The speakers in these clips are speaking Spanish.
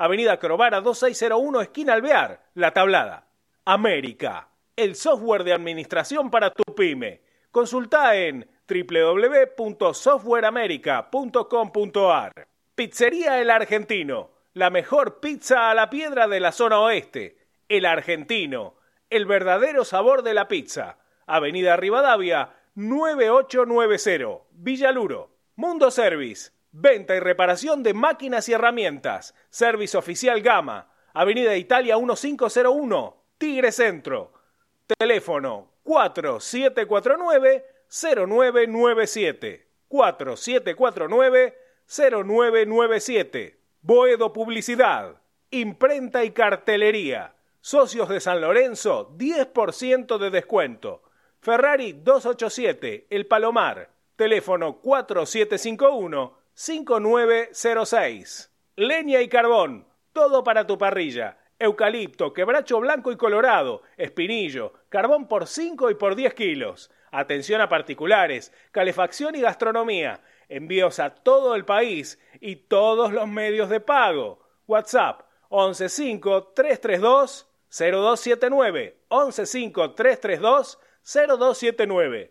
Avenida Crovara 2601, esquina Alvear, La Tablada. América, el software de administración para tu pyme. Consulta en www.softwareamerica.com.ar. Pizzería El Argentino, la mejor pizza a la piedra de la zona oeste. El Argentino, el verdadero sabor de la pizza. Avenida Rivadavia 9890, Villaluro. Mundo Service, venta y reparación de máquinas y herramientas. Service Oficial Gama, Avenida Italia 1501, Tigre Centro. Teléfono 4749-0997. 4749-0997. Boedo Publicidad. Imprenta y cartelería. Socios de San Lorenzo, 10% de descuento. Ferrari 287, El Palomar. Teléfono 4751-5906. Leña y carbón. Todo para tu parrilla eucalipto, quebracho blanco y colorado, espinillo, carbón por 5 y por 10 kilos. Atención a particulares, calefacción y gastronomía. Envíos a todo el país y todos los medios de pago. WhatsApp 115-332-0279. 115-332-0279.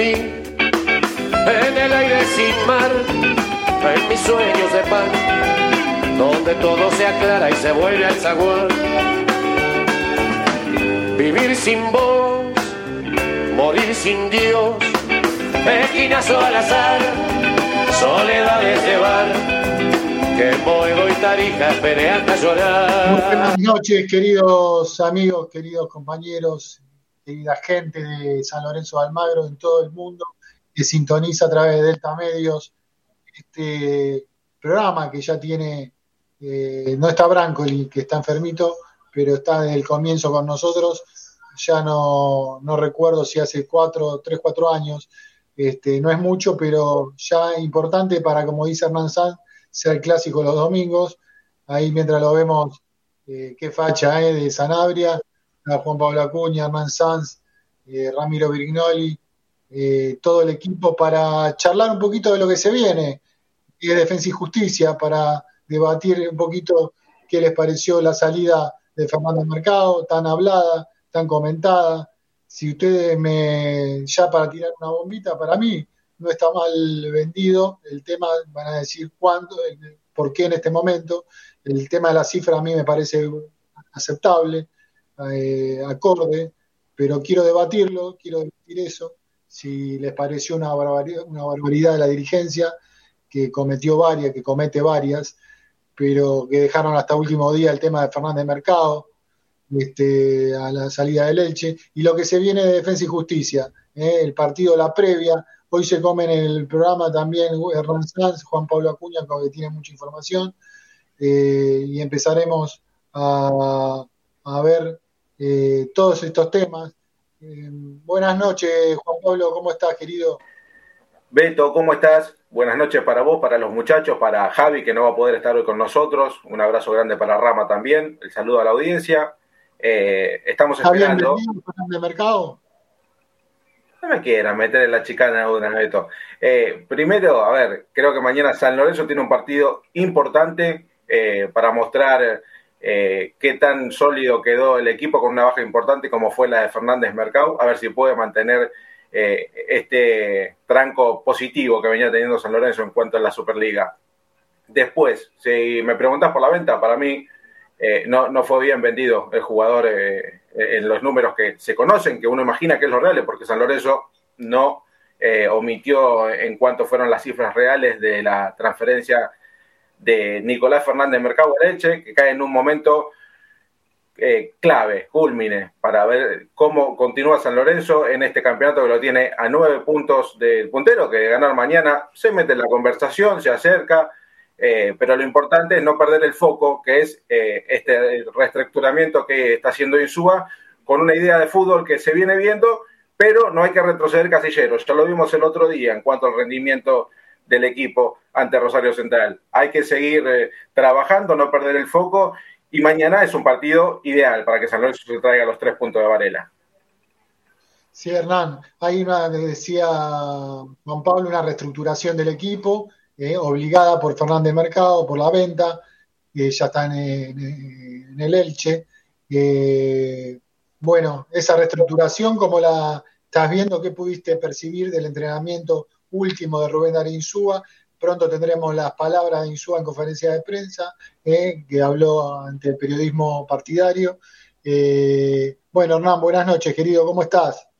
mí, en el aire sin mar, en mis sueños de pan, donde todo se aclara y se vuelve al zaguán. Vivir sin voz, morir sin Dios, esquinazo al azar, soledades llevar, que Boedo y Tarija esperé hasta llorar. buenas noches, queridos amigos, queridos compañeros querida gente de San Lorenzo de Almagro en todo el mundo que sintoniza a través de Delta Medios este programa que ya tiene, eh, no está Brancoli, que está enfermito, pero está desde el comienzo con nosotros. Ya no, no recuerdo si hace cuatro, tres, cuatro años. Este, no es mucho, pero ya importante para, como dice Hernán Sanz, ser clásico los domingos. Ahí mientras lo vemos, eh, qué facha eh, de Sanabria, Juan Pablo Acuña, Hernán Sanz, eh, Ramiro Virgnoli, eh, todo el equipo para charlar un poquito de lo que se viene, y de Defensa y Justicia, para debatir un poquito qué les pareció la salida de Fernando Mercado, tan hablada, tan comentada. Si ustedes me, ya para tirar una bombita, para mí no está mal vendido, el tema, van a decir cuándo, por qué en este momento, el tema de la cifra a mí me parece aceptable eh, acorde, pero quiero debatirlo, quiero debatir eso, si les pareció una barbaridad, una barbaridad de la dirigencia, que cometió varias, que comete varias, pero que dejaron hasta último día el tema de Fernández Mercado, este, a la salida del Elche, y lo que se viene de Defensa y Justicia, eh, el partido, la previa, hoy se come en el programa también Hernán Sanz, Juan Pablo Acuña, que tiene mucha información, eh, y empezaremos a ver eh, todos estos temas. Eh, buenas noches, Juan Pablo, ¿cómo estás, querido? Beto, ¿cómo estás? Buenas noches para vos, para los muchachos, para Javi, que no va a poder estar hoy con nosotros. Un abrazo grande para Rama también. El saludo a la audiencia. Eh, estamos esperando. de mercado? No me quieran meter en la chicana una, Beto. Eh, primero, a ver, creo que mañana San Lorenzo tiene un partido importante para mostrar eh, qué tan sólido quedó el equipo con una baja importante como fue la de Fernández Mercado, a ver si puede mantener eh, este tranco positivo que venía teniendo San Lorenzo en cuanto a la Superliga. Después, si me preguntas por la venta, para mí eh, no, no, fue bien vendido el jugador en los números que se conocen, que uno imagina que es lo real, porque San Lorenzo no omitió en cuanto fueron las cifras reales de la transferencia de Nicolás Fernández Mercado Leche, que cae en un momento eh, clave, culmine, para ver cómo continúa San Lorenzo en este campeonato que lo tiene a nueve puntos del puntero, que de ganar mañana se mete en la conversación, se acerca, eh, pero lo importante es no perder el foco, que es eh, este reestructuramiento que está haciendo Insúa, con una idea de fútbol que se viene viendo, pero no hay que retroceder casilleros. Ya lo vimos el otro día en cuanto al rendimiento del equipo ante Rosario Central. Hay que seguir eh, trabajando, no perder el foco, y mañana es un partido ideal para que San Lorenzo se traiga los tres puntos de Varela. Sí, Hernán, hay una, decía Juan Pablo, una reestructuración del equipo eh, obligada por Fernández Mercado, por la venta, que ya está en, el Elche. Eh, bueno, esa reestructuración, como la estás viendo? ¿Qué pudiste percibir del entrenamiento último de Rubén Darín Insúa? Pronto tendremos las palabras de Insúa en conferencia de prensa, eh, que habló ante el periodismo partidario. bueno, Hernán, buenas noches, querido, ¿cómo estás?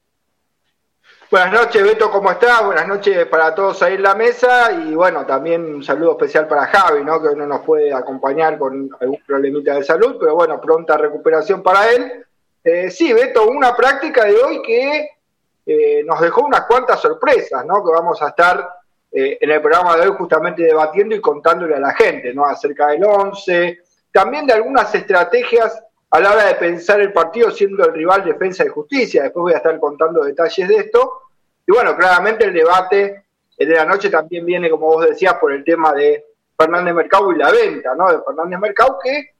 Buenas noches, Beto, ¿cómo estás? Buenas noches para todos ahí en la mesa y bueno, también un saludo especial para Javi, ¿no? Que no nos puede acompañar con algún problemita de salud, pero bueno, pronta recuperación para él. Eh, sí, Beto, una práctica de hoy que eh, nos dejó unas cuantas sorpresas, ¿no? Que vamos a estar eh, en el programa de hoy justamente debatiendo y contándole a la gente, ¿no? Acerca del 11, también de algunas estrategias a la hora de pensar el partido siendo el rival Defensa y Justicia. Después voy a estar contando detalles de esto. Y bueno, claramente el debate de la noche también viene, como vos decías, por el tema de Fernández Mercado y la venta ¿no? de Fernández Mercado, que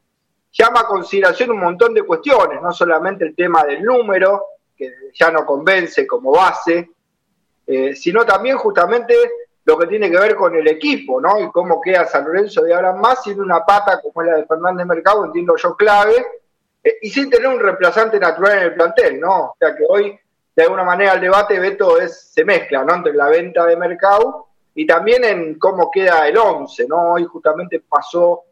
llama a consideración un montón de cuestiones, no solamente el tema del número, que ya no convence como base, eh, sino también justamente lo que tiene que ver con el equipo, ¿no? Y cómo queda San Lorenzo de ahora más sin una pata como la de Fernández Mercado, entiendo yo clave, eh, y sin tener un reemplazante natural en el plantel, ¿no? O sea que hoy, de alguna manera, el debate, Beto, es, se mezcla, ¿no? Entre la venta de mercado y también en cómo queda el 11, ¿no? Hoy justamente pasó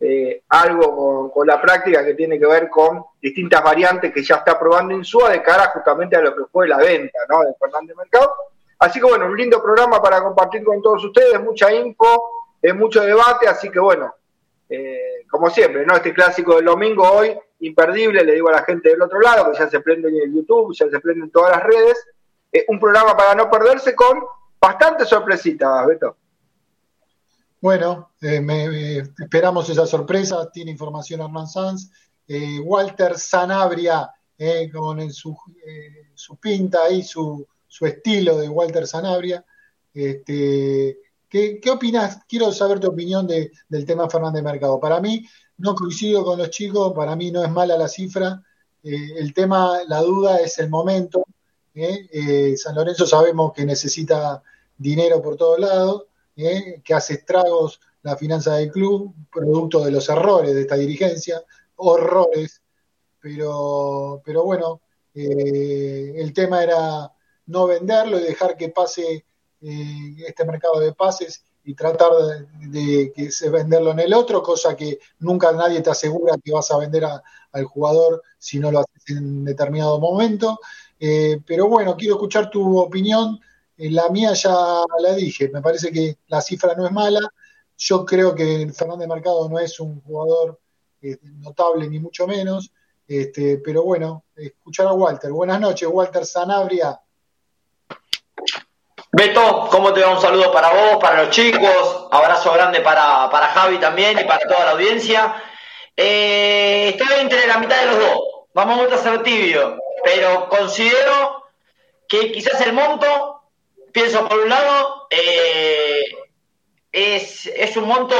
eh, algo con, la práctica que tiene que ver con distintas variantes que ya está probando Insúa de cara justamente a lo que fue la venta, ¿no? De Fernández Mercado. Así que bueno, un lindo programa para compartir con todos ustedes, mucha info, eh, mucho debate, así que bueno, como siempre, ¿no? Este clásico del domingo hoy imperdible, le digo a la gente del otro lado, que ya se prende en el YouTube, ya se prende en todas las redes, eh, un programa para no perderse con bastante sorpresitas, Beto. Bueno, eh, eh, esperamos esa sorpresa, tiene información Hernán Sanz, Walter Sanabria, con su, su, pinta y su, su, estilo de Walter Sanabria. Este, ¿qué, ¿Qué opinas? Quiero saber tu opinión de, del tema Fernández Mercado. Para mí, no coincido con los chicos, para mí no es mala la cifra. Eh, el tema, la duda es el momento. ¿eh? Eh, San Lorenzo sabemos que necesita dinero por todos lados, que hace estragos la finanza del club, producto de los errores de esta dirigencia, horrores. Pero, pero bueno, el tema era no venderlo y dejar que pase este mercado de pases y tratar de, que se venderlo en el otro, cosa que nunca nadie te asegura que vas a vender al jugador si no lo haces en determinado momento. Eh, pero bueno, quiero escuchar tu opinión. La mía ya la dije, me parece que la cifra no es mala. Yo creo que Fernández Mercado no es un jugador eh, notable ni mucho menos. Este, pero bueno, escuchar a Walter. Buenas noches, Walter Sanabria. Beto, ¿cómo te va? Un saludo para vos, para los chicos, abrazo grande para, para Javi también y para toda la audiencia. Eh, estoy entre la mitad de los dos, vamos a ser tibio, pero considero que quizás el monto, pienso por un lado, eh, es, es un monto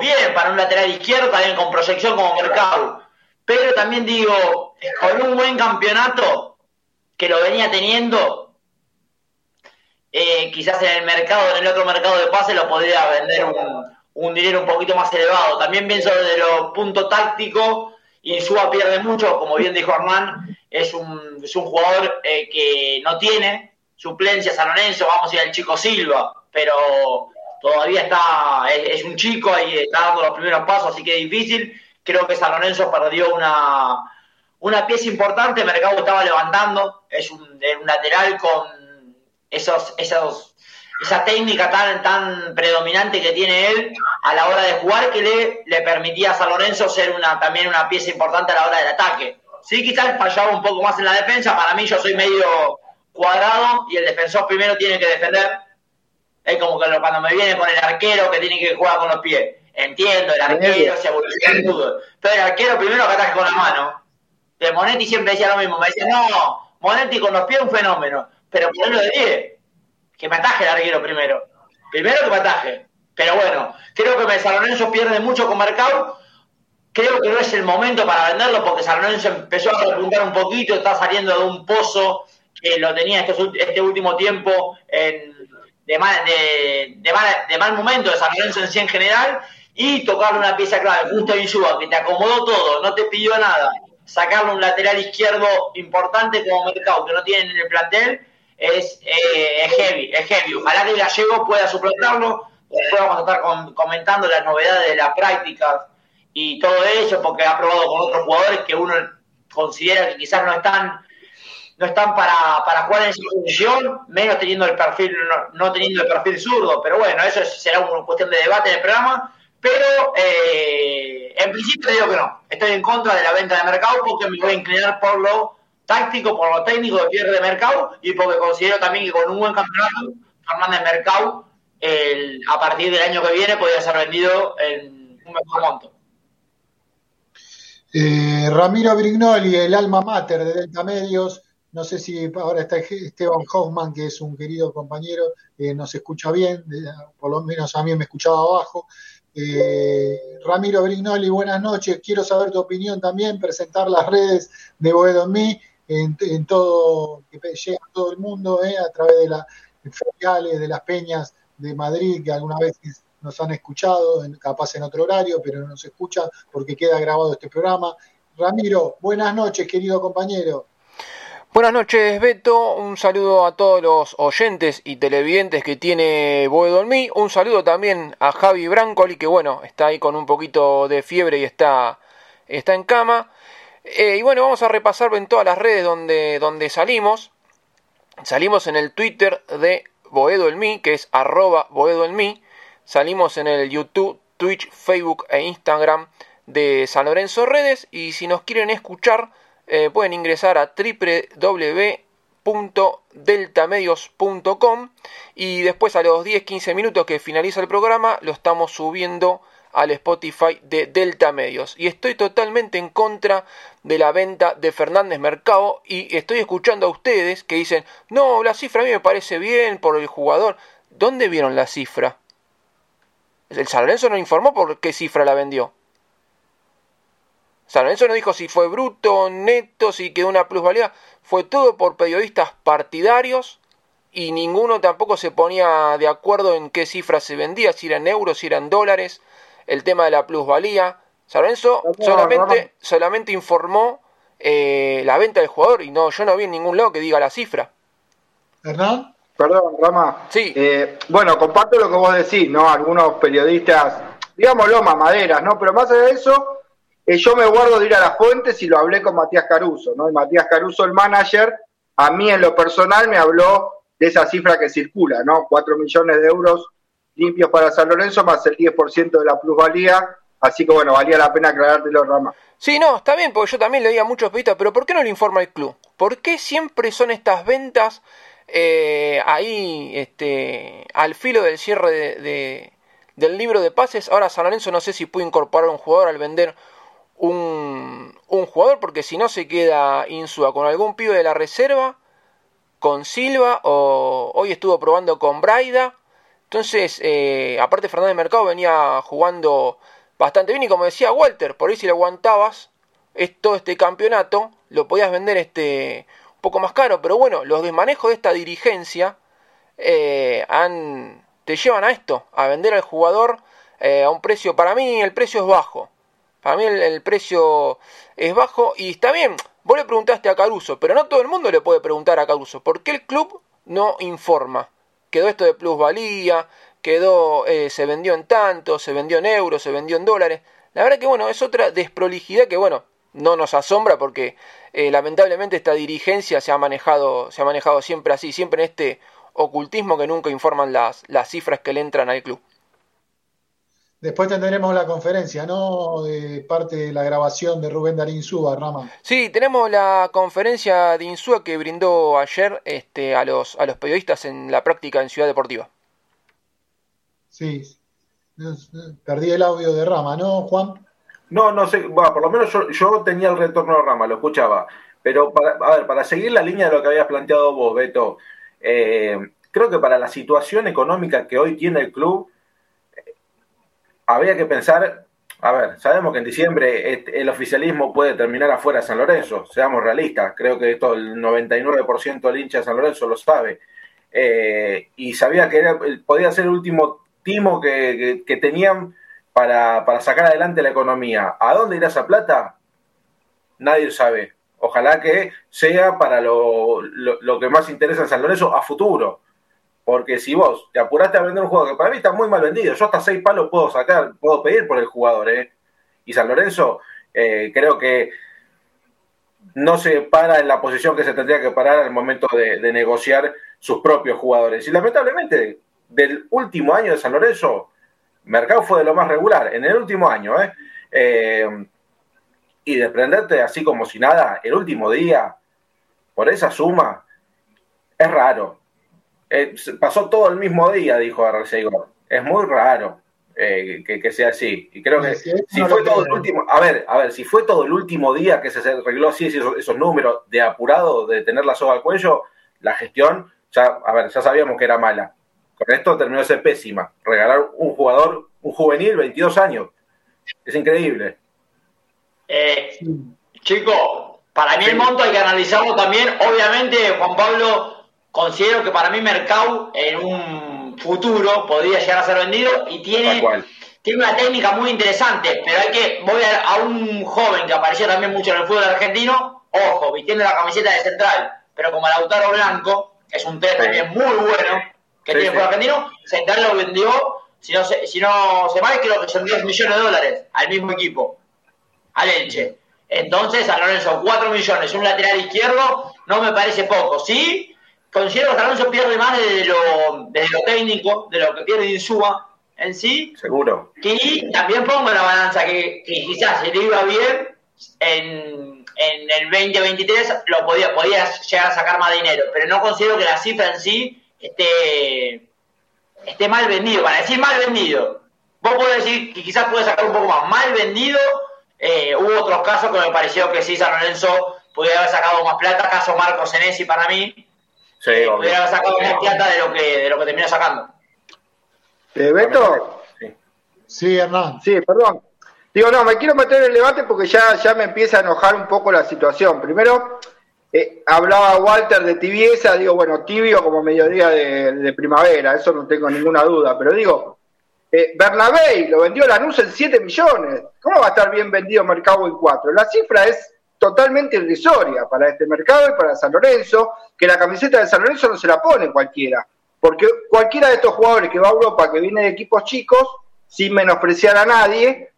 bien para un lateral izquierdo, también con proyección como mercado, pero también digo, con un buen campeonato que lo venía teniendo, eh, quizás en el mercado, en el otro mercado de pase, lo podría vender un, dinero un poquito más elevado. También pienso desde lo punto táctico, Insúa pierde mucho, como bien dijo Armán, es un, es un jugador eh, que no tiene suplencia San Lorenzo, vamos a ir al chico Silva, pero todavía está, es, un chico y está dando los primeros pasos, así que es difícil. Creo que San Lorenzo perdió una, una pieza importante, Mercado estaba levantando, es un, lateral con esos, esos esa técnica tan, tan predominante que tiene él a la hora de jugar que le, le permitía a San Lorenzo ser una, también una pieza importante a la hora del ataque. Sí, quizás fallaba un poco más en la defensa, para mí yo soy medio cuadrado y el defensor primero tiene que defender. Es como que cuando me viene con el arquero que tiene que jugar con los pies. Entiendo, el arquero se evoluciona el fútbol. Pero el arquero primero que ataque con la mano. De Monetti siempre decía lo mismo. Me decía, no, Monetti con los pies es un fenómeno. Pero ponerlo de 10 que me ataje el arquero primero. Primero que me ataje. Pero bueno, creo que San Lorenzo pierde mucho con Mercado. Creo que no es el momento para venderlo porque San Lorenzo empezó a repuntar un poquito, está saliendo de un pozo que lo tenía este, este último tiempo de, mal, de, mal, momento de San Lorenzo en sí en general y tocarle una pieza clave, justo Insúa, que te acomodó todo, no te pidió nada, sacarle un lateral izquierdo importante como Mercado que no tienen en el plantel es, eh, es heavy, es heavy. Ojalá que gallego pueda suplantarlo. Después vamos a estar comentando las novedades de la práctica y todo eso, porque ha probado con otros jugadores que uno considera que quizás no están no están para, para jugar en esa posición, menos teniendo el perfil, no, teniendo el perfil zurdo, pero bueno, eso será una cuestión de debate en el programa, pero eh, en principio digo que no, estoy en contra de la venta de mercado porque me voy a inclinar por lo táctico, por lo técnico de Pierre de Mercado y porque considero también que con un buen campeonato, Fernández Mercado, el, a partir del año que viene, podría ser vendido en un mejor monto. Eh, Ramiro Brignoli, el alma mater de Delta Medios, no sé si ahora está Esteban Hoffman, que es un querido compañero, eh, nos escucha bien, por lo menos a mí me escuchaba abajo. Eh, Ramiro Brignoli, buenas noches. Quiero saber tu opinión también, presentar las redes de Boedo en mí en, todo, que llega a todo el mundo, eh, a través de las feriales, de las peñas de Madrid, que alguna vez nos han escuchado, capaz en otro horario, pero nos escucha porque queda grabado este programa. Ramiro, buenas noches, querido compañero. Buenas noches, Beto. Un saludo a todos los oyentes y televidentes que tiene Boedo en mí. Un saludo también a Javi Brancoli, que bueno, está ahí con un poquito de fiebre y está, está en cama. Eh, y bueno, vamos a repasar en todas las redes donde, donde salimos. Salimos en el Twitter de Boedo en mí, que es arroba. Salimos en el YouTube, Twitch, Facebook e Instagram de San Lorenzo Redes. Y si nos quieren escuchar, eh, pueden ingresar a www.deltamedios.com y después a los 10-15 minutos que finaliza el programa lo estamos subiendo al Spotify de Delta Medios. Y estoy totalmente en contra de la venta de Fernández Mercado y estoy escuchando a ustedes que dicen, no, la cifra a mí me parece bien por el jugador. ¿Dónde vieron la cifra? El San Lorenzo no informó por qué cifra la vendió. San Lorenzo no dijo si fue bruto, neto, si quedó una plusvalía. Fue todo por periodistas partidarios y ninguno tampoco se ponía de acuerdo en qué cifra se vendía, si eran euros, si eran dólares el tema de la plusvalía. San Lorenzo solamente, solamente informó eh, la venta del jugador y no, yo no vi en ningún lado que diga la cifra. ¿Hernán? Perdón, Rama. Sí. Eh, bueno, comparto lo que vos decís, ¿no? Algunos periodistas, digámoslo, mamaderas, ¿no? Pero más allá de eso, eh, yo me guardo de ir a las fuentes y lo hablé con Matías Caruso, ¿no? Y Matías Caruso, el manager, a mí en lo personal me habló de esa cifra que circula, ¿no? Cuatro millones de euros limpios para San Lorenzo, más el 10% de la plusvalía. Así que bueno, valía la pena aclarártelo, Rama. Sí, no, está bien, porque yo también leía muchos pedidos, pero ¿por qué no lo informa el club? ¿Por qué siempre son estas ventas eh, ahí este, al filo del cierre de, del libro de pases? Ahora San Lorenzo no sé si puede incorporar un jugador al vender un, jugador, porque si no se queda Insua con algún pibe de la reserva, con Silva, o hoy estuvo probando con Braida. Entonces, eh, aparte Fernández Mercado venía jugando bastante bien y como decía Walter, por ahí si le aguantabas todo este campeonato, lo podías vender este un poco más caro, pero bueno, los desmanejos de esta dirigencia eh, han, te llevan a esto, a vender al jugador eh, a un precio, para mí el precio es bajo, para mí el, precio es bajo y está bien, vos le preguntaste a Caruso, pero no todo el mundo le puede preguntar a Caruso, ¿por qué el club no informa? quedó esto de plusvalía, quedó, eh, se vendió en tanto, se vendió en euros, se vendió en dólares. La verdad que bueno, es otra desprolijidad que bueno, no nos asombra porque eh, lamentablemente esta dirigencia se ha manejado, se ha manejado siempre así, siempre en este ocultismo que nunca informan las, las cifras que le entran al club. Después tendremos la conferencia, ¿no? De parte de la grabación de Rubén Darín Rama. Sí, tenemos la conferencia de Insúa que brindó ayer este, a, los, a los periodistas en la práctica en Ciudad Deportiva. Sí, perdí el audio de Rama, ¿no, Juan? No, no sé, bueno, por lo menos yo, yo tenía el retorno de Rama, lo escuchaba. Pero, para, a ver, para seguir la línea de lo que habías planteado vos, Beto, eh, creo que para la situación económica que hoy tiene el club, habría que pensar, a ver, sabemos que en diciembre el oficialismo puede terminar afuera de San Lorenzo, seamos realistas, creo que esto el 99% del hincha de San Lorenzo lo sabe, eh, y sabía que era, podía ser el último timo que, que, tenían para, para, sacar adelante la economía. ¿A dónde irá esa plata? Nadie sabe. Ojalá que sea para lo, lo, lo que más interesa en San Lorenzo a futuro porque si vos te apuraste a vender un jugador que para mí está muy mal vendido, yo hasta seis palos puedo sacar, puedo pedir por el jugador, ¿eh? Y San Lorenzo eh, creo que no se para en la posición que se tendría que parar al momento de, negociar sus propios jugadores. Y lamentablemente, del último año de San Lorenzo, Mercado fue de lo más regular, en el último año, ¿eh? eh y desprenderte así como si nada, el último día, por esa suma, es raro eh, pasó todo el mismo día, dijo Arcegor. Es muy raro eh, que, sea así. Y creo que si fue todo el último, a ver, a ver, si fue todo el último día que se arregló así esos, números de apurado, de tener la soga al cuello, la gestión, ya, a ver, ya sabíamos que era mala. Con esto terminó de ser pésima. Regalar un jugador, un juvenil, 22 años. Es increíble. Eh, chico, para mí el monto hay que analizarlo también. Obviamente, Juan Pablo considero que para mí Mercado en un futuro podría llegar a ser vendido y tiene, tiene una técnica muy interesante, pero hay que, voy a, un joven que apareció también mucho en el fútbol argentino, ojo, vistiendo la camiseta de central, pero como Lautaro Blanco, que es un test también muy bueno que tiene el fútbol argentino, Central lo vendió, si no se, si no se va, creo que son 10 millones de dólares al mismo equipo, al Elche. Entonces, a Lorenzo, 4 millones, un lateral izquierdo, no me parece poco. Sí, considero que Alonso pierde más de lo, de lo técnico, de lo que pierde Insúa en sí. Seguro. Y también pongo en la balanza que, quizás si le iba bien en, en el 2023 lo podía, podía llegar a sacar más dinero, pero no considero que la cifra en sí esté, esté mal vendido. Para decir mal vendido, vos podés decir que quizás puede sacar un poco más. Mal vendido, eh, hubo otros casos que me pareció que sí, San Lorenzo podía haber sacado más plata, caso Marcos Senesi para mí, Sí, eh, hubiera sacado más plata de lo que, de lo que terminó sacando. ¿Eh, Beto? Sí. Hernán. Sí, perdón. Digo, no, me quiero meter en el debate porque ya, ya me empieza a enojar un poco la situación. Primero, eh, hablaba Walter de tibieza, digo, bueno, tibio como mediodía de, de primavera, eso no tengo ninguna duda, pero digo, eh, Bernabé lo vendió Lanús en 7 millones, ¿cómo va a estar bien vendido Mercado en 4? La cifra es totalmente irrisoria para este mercado y para San Lorenzo, que la camiseta de San Lorenzo no se la pone cualquiera, porque cualquiera de estos jugadores que va a Europa, que viene de equipos chicos, sin menospreciar a nadie,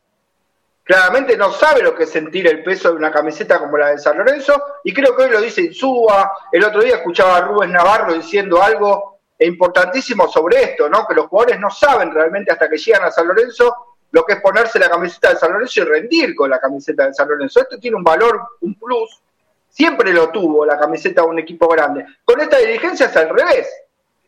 claramente no sabe lo que es sentir el peso de una camiseta como la de San Lorenzo, y creo que hoy lo dice Insúa, el otro día escuchaba a Rubén Navarro diciendo algo importantísimo sobre esto, ¿no? que los jugadores no saben realmente hasta que llegan a San Lorenzo lo que es ponerse la camiseta de San Lorenzo y rendir con la camiseta de San Lorenzo. Esto tiene un valor, un plus, siempre lo tuvo la camiseta de un equipo grande. Con esta dirigencia es al revés.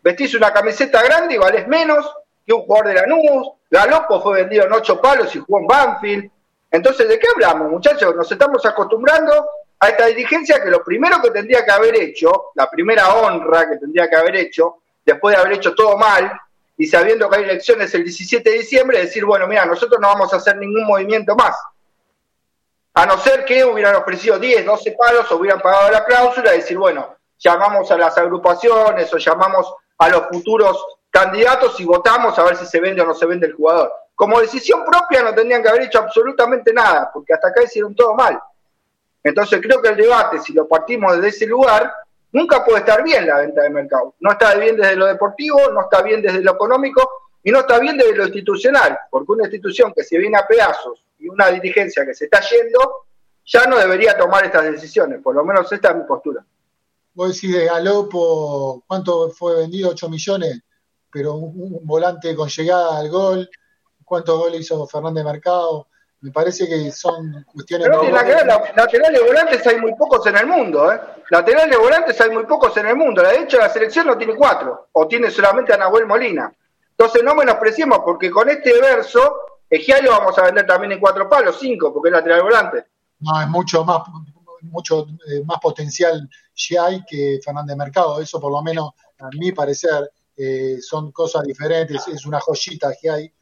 Vestís una camiseta grande y valés menos que un jugador de Lanús. Galopo fue vendido en ocho palos y jugó en Banfield. Entonces, ¿de qué hablamos, muchachos? Nos estamos acostumbrando a esta dirigencia que lo primero que tendría que haber hecho, la primera honra que tendría que haber hecho, después de haber hecho todo mal, y sabiendo que hay elecciones el 17 de diciembre, decir, bueno, mira, nosotros no vamos a hacer ningún movimiento más. A no ser que hubieran ofrecido 10, 12 palos hubieran pagado la cláusula decir, bueno, llamamos a las agrupaciones o llamamos a los futuros candidatos y votamos a ver si se vende o no se vende el jugador. Como decisión propia no tendrían que haber hecho absolutamente nada, porque hasta acá hicieron todo mal. Entonces creo que el debate, si lo partimos desde ese lugar, nunca puede estar bien la venta de mercado. No está bien desde lo deportivo, no está bien desde lo económico y no está bien desde lo institucional, porque una institución que se viene a pedazos y una dirigencia que se está yendo, ya no debería tomar estas decisiones, por lo menos esta es mi postura. vos decís de Galopo, ¿cuánto fue vendido? 8 millones, pero un, un volante con llegada al gol, ¿cuántos goles hizo Fernández Mercado? Me parece que son cuestiones. Pero no tiene que la- laterales volantes hay muy pocos en el mundo, ¿eh? Laterales volantes hay muy pocos en el mundo. De hecho, la selección no tiene cuatro, o tiene solamente a Nahuel Molina. Entonces no menospreciemos, porque con este verso, Egial lo vamos a vender también en cuatro palos, cinco, porque es lateral volante. No, es mucho más, mucho eh, más potencial Giai que Fernández Mercado. Eso, por lo menos, a mi parecer, eh, son cosas diferentes. Es una joyita Giai.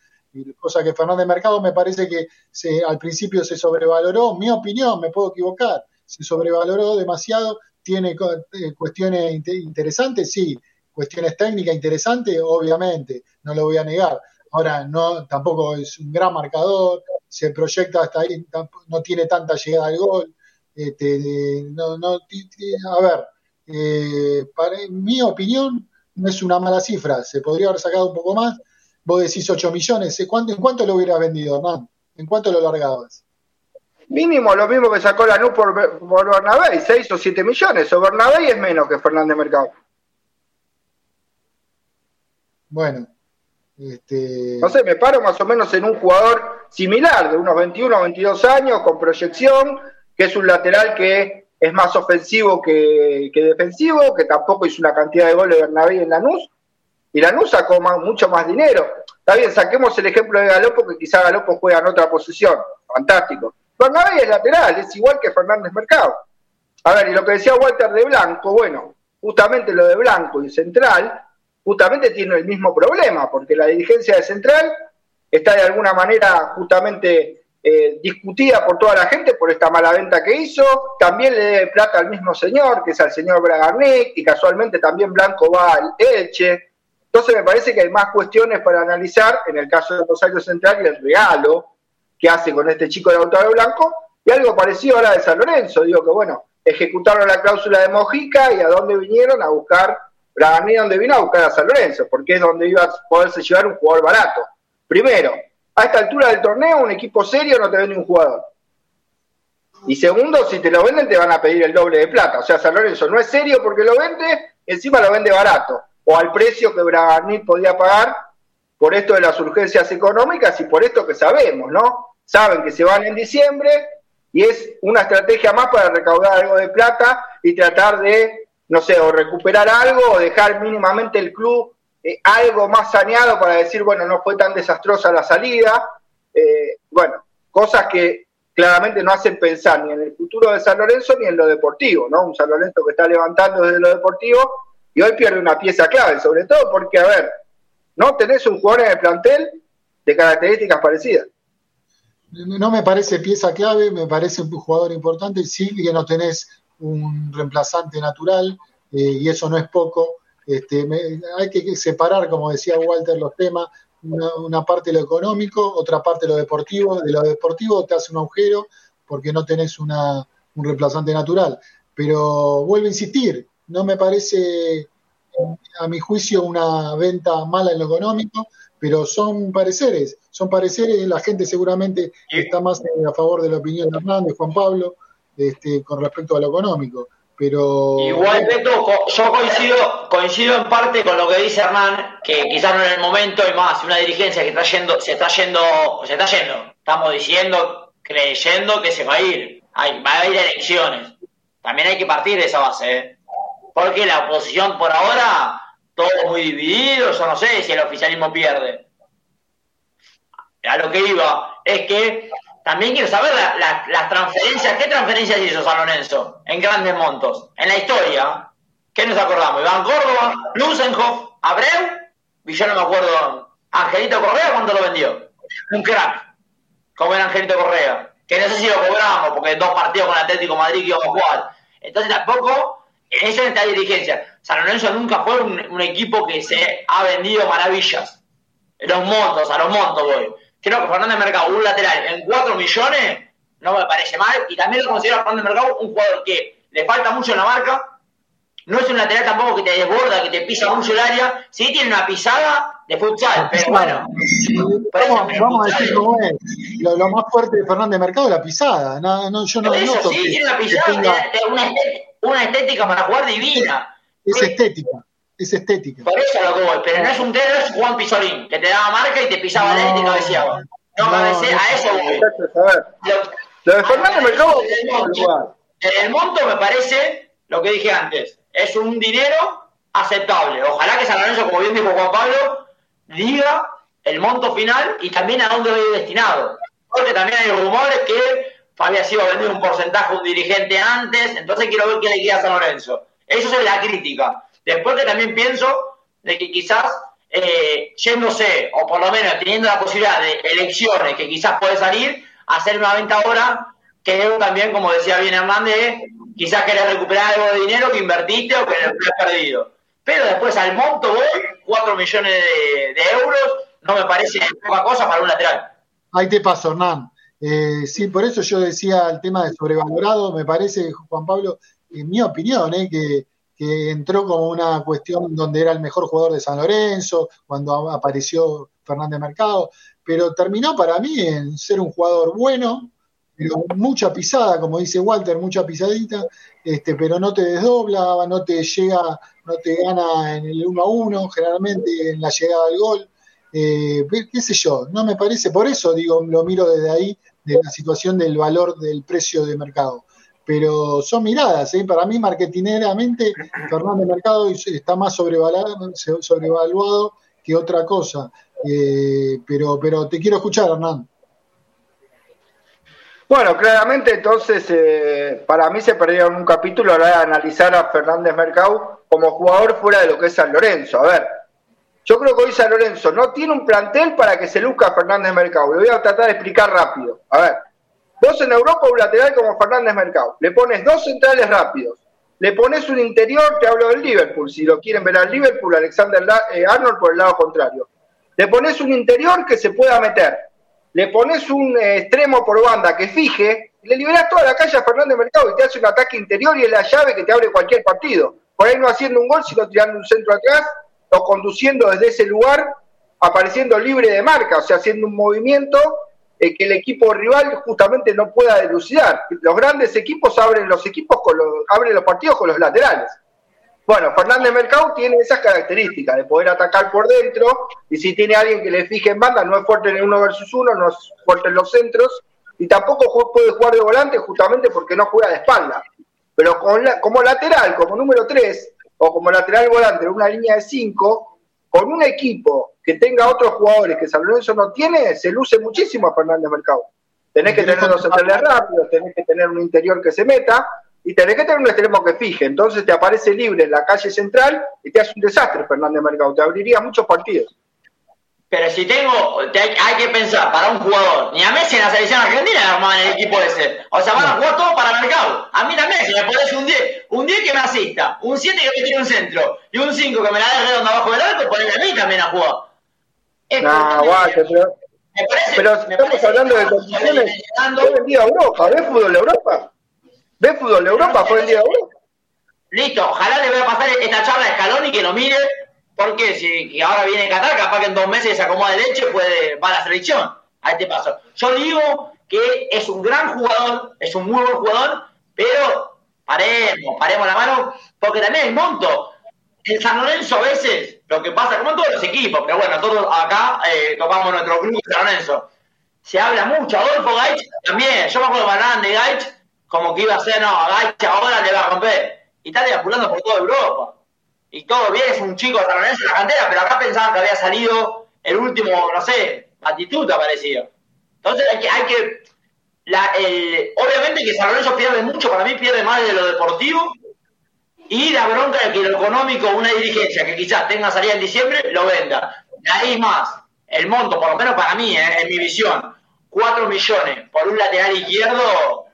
Cosa que Fernández Mercado me parece que se, al principio se sobrevaloró. Mi opinión, me puedo equivocar. Se sobrevaloró demasiado. Tiene eh, cuestiones inte- interesantes, sí. Cuestiones técnicas interesantes, obviamente. No lo voy a negar. Ahora, no, tampoco es un gran marcador. Se proyecta hasta ahí, no tiene tanta llegada al gol. Este, no, no, a ver, eh, mi opinión, no es una mala cifra. Se podría haber sacado un poco más. Vos decís 8 millones. ¿En cuánto, en cuánto lo hubieras vendido, Hernán? ¿En cuánto lo largabas? Mínimo lo mismo que sacó Lanús por, por Bernabé, 6 o 7 millones. O Bernabé es menos que Fernández Mercado. Bueno, este, No sé, me paro más o menos en un jugador similar, de unos 21 o 22 años, con proyección, que es un lateral que es más ofensivo que, que defensivo, que tampoco hizo una cantidad de goles de Bernabé en Lanús, y Lanús sacó más- mucho más dinero. Está bien, saquemos el ejemplo de Galopo, que quizá Galopo juega en otra posición, fantástico. Bernabé es lateral, es igual que Fernández Mercado. A ver, y lo que decía Walter de Blanco, bueno, justamente lo de Blanco y Central, justamente tiene el mismo problema, porque la dirigencia de Central está de alguna manera justamente eh, discutida por toda la gente por esta mala venta que hizo, también le debe plata al mismo señor, que es al señor Bragarnik, y casualmente también Blanco va al Elche. Entonces me parece que hay más cuestiones para analizar en el caso de Rosario Central y el regalo que hace con este chico de Lautaro Blanco, y algo parecido ahora de San Lorenzo, digo que bueno, ejecutaron la cláusula de Mojica y a dónde vinieron a buscar, Bragarni donde vino a buscar a San Lorenzo, porque es donde iba a poderse llevar un jugador barato. Primero, a esta altura del torneo un equipo serio no te vende un jugador. Y segundo, si te lo venden te van a pedir el doble de plata. O sea, San Lorenzo no es serio porque lo vende, encima lo vende barato, o al precio que Bragarni podía pagar por esto de las urgencias económicas y por esto que sabemos, ¿no? Saben que se van en diciembre y es una estrategia más para recaudar algo de plata y tratar de, no sé, o recuperar algo o dejar mínimamente el club eh, algo más saneado para decir, bueno, no fue tan desastrosa la salida. Eh, bueno, cosas que claramente no hacen pensar ni en el futuro de San Lorenzo ni en lo deportivo, ¿no? Un San Lorenzo que está levantando desde lo deportivo y hoy pierde una pieza clave, sobre todo porque, a ver, no tenés un jugador en el plantel de características parecidas. no me parece pieza clave, me parece un jugador importante. Sí que no tenés un reemplazante natural eh, y eso no es poco. Este, me- hay que separar, como decía Walter, los temas. Una, una parte lo económico, otra parte lo deportivo. De lo deportivo te hace un agujero porque no tenés una, un reemplazante natural. Pero vuelvo a insistir, no me parece, a mi juicio, una venta mala en lo económico, pero son pareceres, son pareceres, la gente seguramente está más eh, a favor de la opinión de Hernández, Juan Pablo, este, con respecto a lo económico. Pero Igual, Beto, yo coincido, coincido en parte con lo que dice Hernán, que quizás no en el momento y más, una dirigencia que está yendo, se está yendo, se está yendo. Estamos diciendo, creyendo que se va a ir. Hay, va a haber elecciones. También hay que partir de esa base, ¿eh? Porque la oposición por ahora, todo muy dividido, yo no sé si el oficialismo pierde. A lo que iba, es que también quiero saber la- la- las transferencias, ¿qué transferencias hizo San Lorenzo en grandes montos? En la historia, ¿qué nos acordamos? Iván Córdoba, Lusenhoff, Abreu, y yo no me acuerdo, Angelito Correa, ¿cuánto lo vendió? Un crack, como era Angelito Correa, que no sé si lo cobramos, porque dos partidos con Atlético Madrid que íbamos. Entonces tampoco, esa esta dirigencia, San Lorenzo nunca fue un, un equipo que se ha vendido maravillas. Los montos, a los montos voy. Creo que Fernández Mercado, un lateral en 4 millones, no me parece mal. Y también lo considero a Fernández Mercado un jugador que le falta mucho en la marca. No es un lateral tampoco que te desborda, que te pisa mucho el área. Sí tiene una pisada de futsal, pero bueno. Por eso, vamos, pero vamos a decir cómo es. Lo, lo más fuerte de Fernández Mercado es la pisada. No, no, yo no eso noto sí, que- tiene una que pisada, tenga- una estética. una estética para jugar divina. Es estética, es estética. Por eso lo que voy, pero no es un dedo, es Juan Pizorín, que te daba marca y te pisaba No. él y te cabeceaba. No, No, cabecea, no. a eso voy. Lo- de Fernández Mercado, el. En el monto me parece lo que dije antes, es un dinero aceptable. Ojalá que San Lorenzo, como bien dijo Juan Pablo, diga el monto final y también a dónde a ir destinado. Porque también hay rumores que había sido vendido un porcentaje a un dirigente antes, entonces quiero ver qué le queda a San Lorenzo. Eso es la crítica. Después que también pienso de que quizás eh, yéndose, o por lo menos teniendo la posibilidad de elecciones que quizás puede salir, hacer una venta ahora, creo también, como decía bien Hernández, quizás querés recuperar algo de dinero que invertiste o que has perdido. Pero después al monto voy, 4 millones de, euros, no me parece poca cosa para un lateral. Ahí te paso, Hernán. Eh, sí, por eso yo decía el tema de sobrevalorado, me parece, Juan Pablo, en mi opinión, eh, que, que entró como una cuestión donde era el mejor jugador de San Lorenzo, cuando apareció Fernández Mercado, pero terminó para mí en ser un jugador bueno, pero mucha pisada, como dice Walter, mucha pisadita, este, pero no te desdobla, no te llega, no te gana en el uno a uno, generalmente en la llegada al gol. Eh, qué sé yo, no me parece, por eso digo, lo miro desde ahí, de la situación del valor del precio de mercado. Pero son miradas, ¿eh? para mí marketineramente Fernández Mercado está más sobrevaluado, sobrevaluado que otra cosa. Eh, pero, pero te quiero escuchar, Hernán. Bueno, claramente entonces eh, para mí se perdieron un capítulo a la de analizar a Fernández Mercado como jugador fuera de lo que es San Lorenzo. A ver, yo creo que hoy San Lorenzo no tiene un plantel para que se luzca Fernández Mercado. Lo voy a tratar de explicar rápido. A ver, vos en Europa un lateral como Fernández Mercado, le pones dos centrales rápidos, le pones un interior, te hablo del Liverpool, si lo quieren ver al Liverpool, Alexander eh, Arnold por el lado contrario. Le pones un interior que se pueda meter, le pones un extremo por banda que fije, le liberás toda la calle a Fernández Mercado y te hace un ataque interior y es la llave que te abre cualquier partido. Por ahí no haciendo un gol, sino tirando un centro atrás o conduciendo desde ese lugar, apareciendo libre de marca, o sea, haciendo un movimiento eh, que el equipo rival justamente no pueda delucidar. Los grandes equipos abren los equipos con los, abren los partidos con los laterales. Bueno, Fernández Mercado tiene esas características de poder atacar por dentro y si tiene alguien que le fije en banda, no es fuerte en el uno versus uno, no es fuerte en los centros y tampoco puede jugar de volante justamente porque no juega de espalda. Pero con la, como lateral, como número 3 o como lateral volante en una línea de 5, con un equipo que tenga otros jugadores que San Lorenzo no tiene, se luce muchísimo a Fernández Mercado. Tenés que tener los centrales rápidos, tenés que tener un interior que se meta y tenés que tener un extremo que fije. Entonces te aparece libre en la calle central y te hace un desastre Fernández Mercado. Te abriría muchos partidos. Pero si tengo, te hay, hay, que pensar para un jugador, ni a Messi en la selección argentina armaban el equipo ese. O sea, van a jugar todo para mercado. A mí también, si me pones un 10, un 10 que me asista, un 7 que me tire un centro y un 5 que me la dé redonda abajo del arco, poneme a mí también a jugar. Es no, guacho, pero, me parece, pero me estamos parece hablando de condiciones. Fue vendido a Europa, ¿ves fútbol de Europa? ¿Ves fútbol de Europa? Fue vendido a Europa. Listo, ojalá le voy a pasar esta charla a Scaloni que lo mire porque si ahora viene Qatar, capaz que en dos meses se acomoda de leche, puede, va a la selección. A este paso. Yo digo que es un gran jugador, es un muy buen jugador, pero paremos, paremos la mano, porque también el monto. En San Lorenzo a veces, lo que pasa, como en todos los equipos, pero bueno, todos acá eh, tocamos nuestro club de San Lorenzo. Se habla mucho, Adolfo Gaich también, yo me acuerdo de de Gaich, como que iba a ser, no, a Gaich ahora le va a romper. Y está deambulando por toda Europa y todo bien, es un chico de San en la cantera, pero acá pensaban que había salido el último, no sé, Batistuta parecía. Entonces hay que, hay que la, el, obviamente que San Lorenzo pierde mucho, para mí pierde más de lo deportivo, y la bronca de que lo económico, una dirigencia que quizás tenga salida en diciembre, lo venda. De ahí más, el monto, por lo menos para mí, eh, en mi visión, 4 millones por un lateral izquierdo,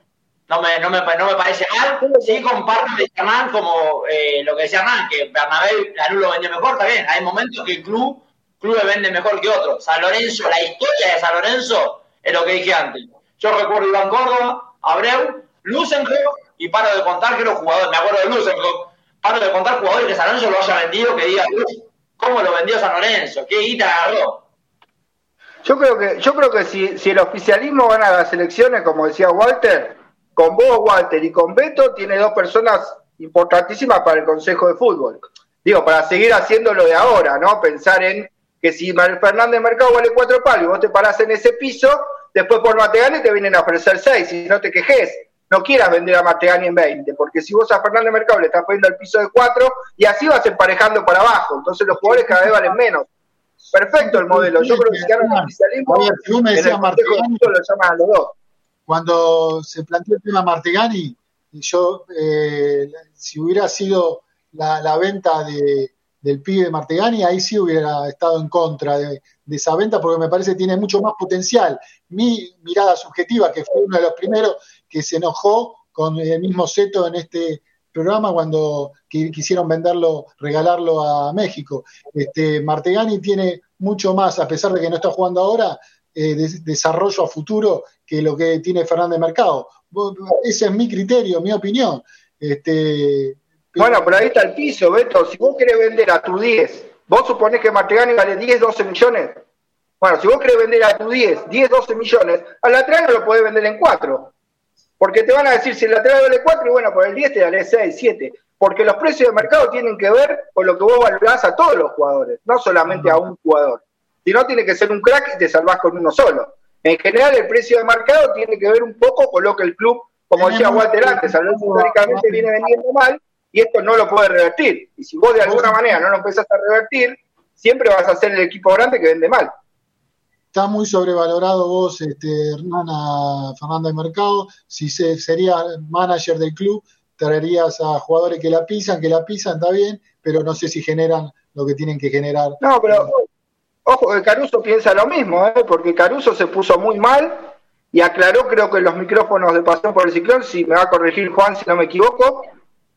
no me, no me, no me parece mal. Sí comparto de Hernán como eh, lo que decía Hernán, que Bernabé Lanús lo vendió mejor, está bien. Hay momentos que el club, club vende mejor que otro. San Lorenzo, la historia de San Lorenzo es lo que dije antes. Yo recuerdo Iván Córdoba, Abreu, Lucenco y paro de contar que los jugadores, me acuerdo de Lucenco, paro de contar jugadores que San Lorenzo lo haya vendido, que diga, ¿cómo lo vendió San Lorenzo? ¿Qué guita agarró? Yo creo que, yo creo que si, si el oficialismo gana las elecciones, como decía Walter, con vos, Walter, y con Beto, tiene dos personas importantísima para el Consejo de Fútbol. Digo, para seguir haciendo lo de ahora, ¿no? Pensar en que si Fernández Mercado vale cuatro palos y vos te parás en ese piso, después por Mategani te vienen a ofrecer seis y no te quejes. No quieras vender a Mategani en 20, porque si vos a Fernández Mercado le estás poniendo el piso de cuatro y así vas emparejando para abajo, entonces los jugadores cada vez valen menos. Perfecto el modelo. Yo creo que si ganan el oficialismo, Martegani, lo llaman a los dos. Cuando se planteó el tema Martegani, yo, eh, si hubiera sido la, venta de, del pibe Martegani, ahí sí hubiera estado en contra de, esa venta porque me parece que tiene mucho más potencial. Mi mirada subjetiva, que fue uno de los primeros que se enojó con el mismo Seto en este programa cuando quisieron venderlo, regalarlo a México. Este, Martegani tiene mucho más, a pesar de que no está jugando ahora, eh, desarrollo a futuro que lo que tiene Fernández Mercado. Ese es mi criterio, mi opinión. Este, bueno, pero ahí está el piso, Beto. Si vos querés vender a tu 10, vos suponés que Martegani vale 10, 12 millones. Bueno, si vos querés vender a tu 10, 10, 12 millones, al lateral no lo podés vender en 4. Porque te van a decir, si el lateral vale 4, y bueno, por el 10 te daré 6, 7. Porque los precios de mercado tienen que ver con lo que vos valorás a todos los jugadores, no solamente a un jugador. Si no, tiene que ser un crack y te salvás con uno solo. En general, el precio de mercado tiene que ver un poco con lo que el club, como decía Walter antes, históricamente viene vendiendo mal y esto no lo puede revertir. Y si vos de alguna manera no lo empezás a revertir, siempre vas a ser el equipo grande que vende mal. Está muy sobrevalorado vos, este, Hernán, a Fernando Mercado. Si se, sería manager del club, traerías a jugadores que la pisan, que la pisan, está bien, pero no sé si generan lo que tienen que generar. No, pero ojo, que Caruso piensa lo mismo, ¿eh? porque Caruso se puso muy mal y aclaró, creo que los micrófonos de Pasión por el Ciclón, si me va a corregir Juan si no me equivoco,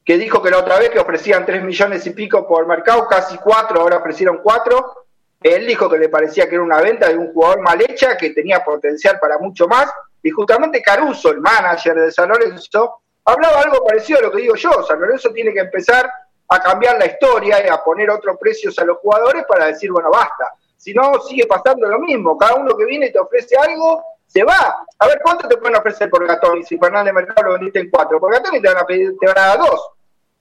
que dijo que la otra vez que ofrecían 3 millones y pico por mercado, casi 4, ahora ofrecieron 4. Él dijo que le parecía que era una venta de un jugador mal hecha, que tenía potencial para mucho más. Y justamente Caruso, el manager de San Lorenzo, hablaba algo parecido a lo que digo yo. San Lorenzo tiene que empezar a cambiar la historia y a poner otros precios a los jugadores para decir, bueno, basta. Si no, sigue pasando lo mismo. Cada uno que viene y te ofrece algo, se va. A ver, ¿cuánto te pueden ofrecer por Gatón? Y si Fernández Mercado lo vendiste en 4, por Gatón te van a pedir, te van a dar 2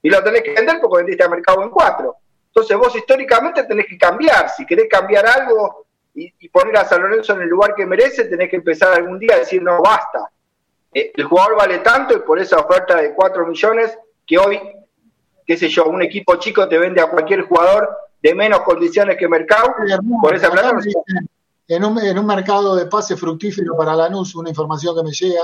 y lo tenés que vender porque vendiste al mercado en cuatro. Entonces vos históricamente tenés que cambiar. Si querés cambiar algo y, poner a San Lorenzo en el lugar que merece, tenés que empezar algún día a decir, no, basta. Eh, el jugador vale tanto y por esa oferta de 4 millones que hoy, qué sé yo, un equipo chico te vende a cualquier jugador de menos condiciones que mercado, por esa plata en un, en un mercado de pase fructífero para Lanús, una información que me llega,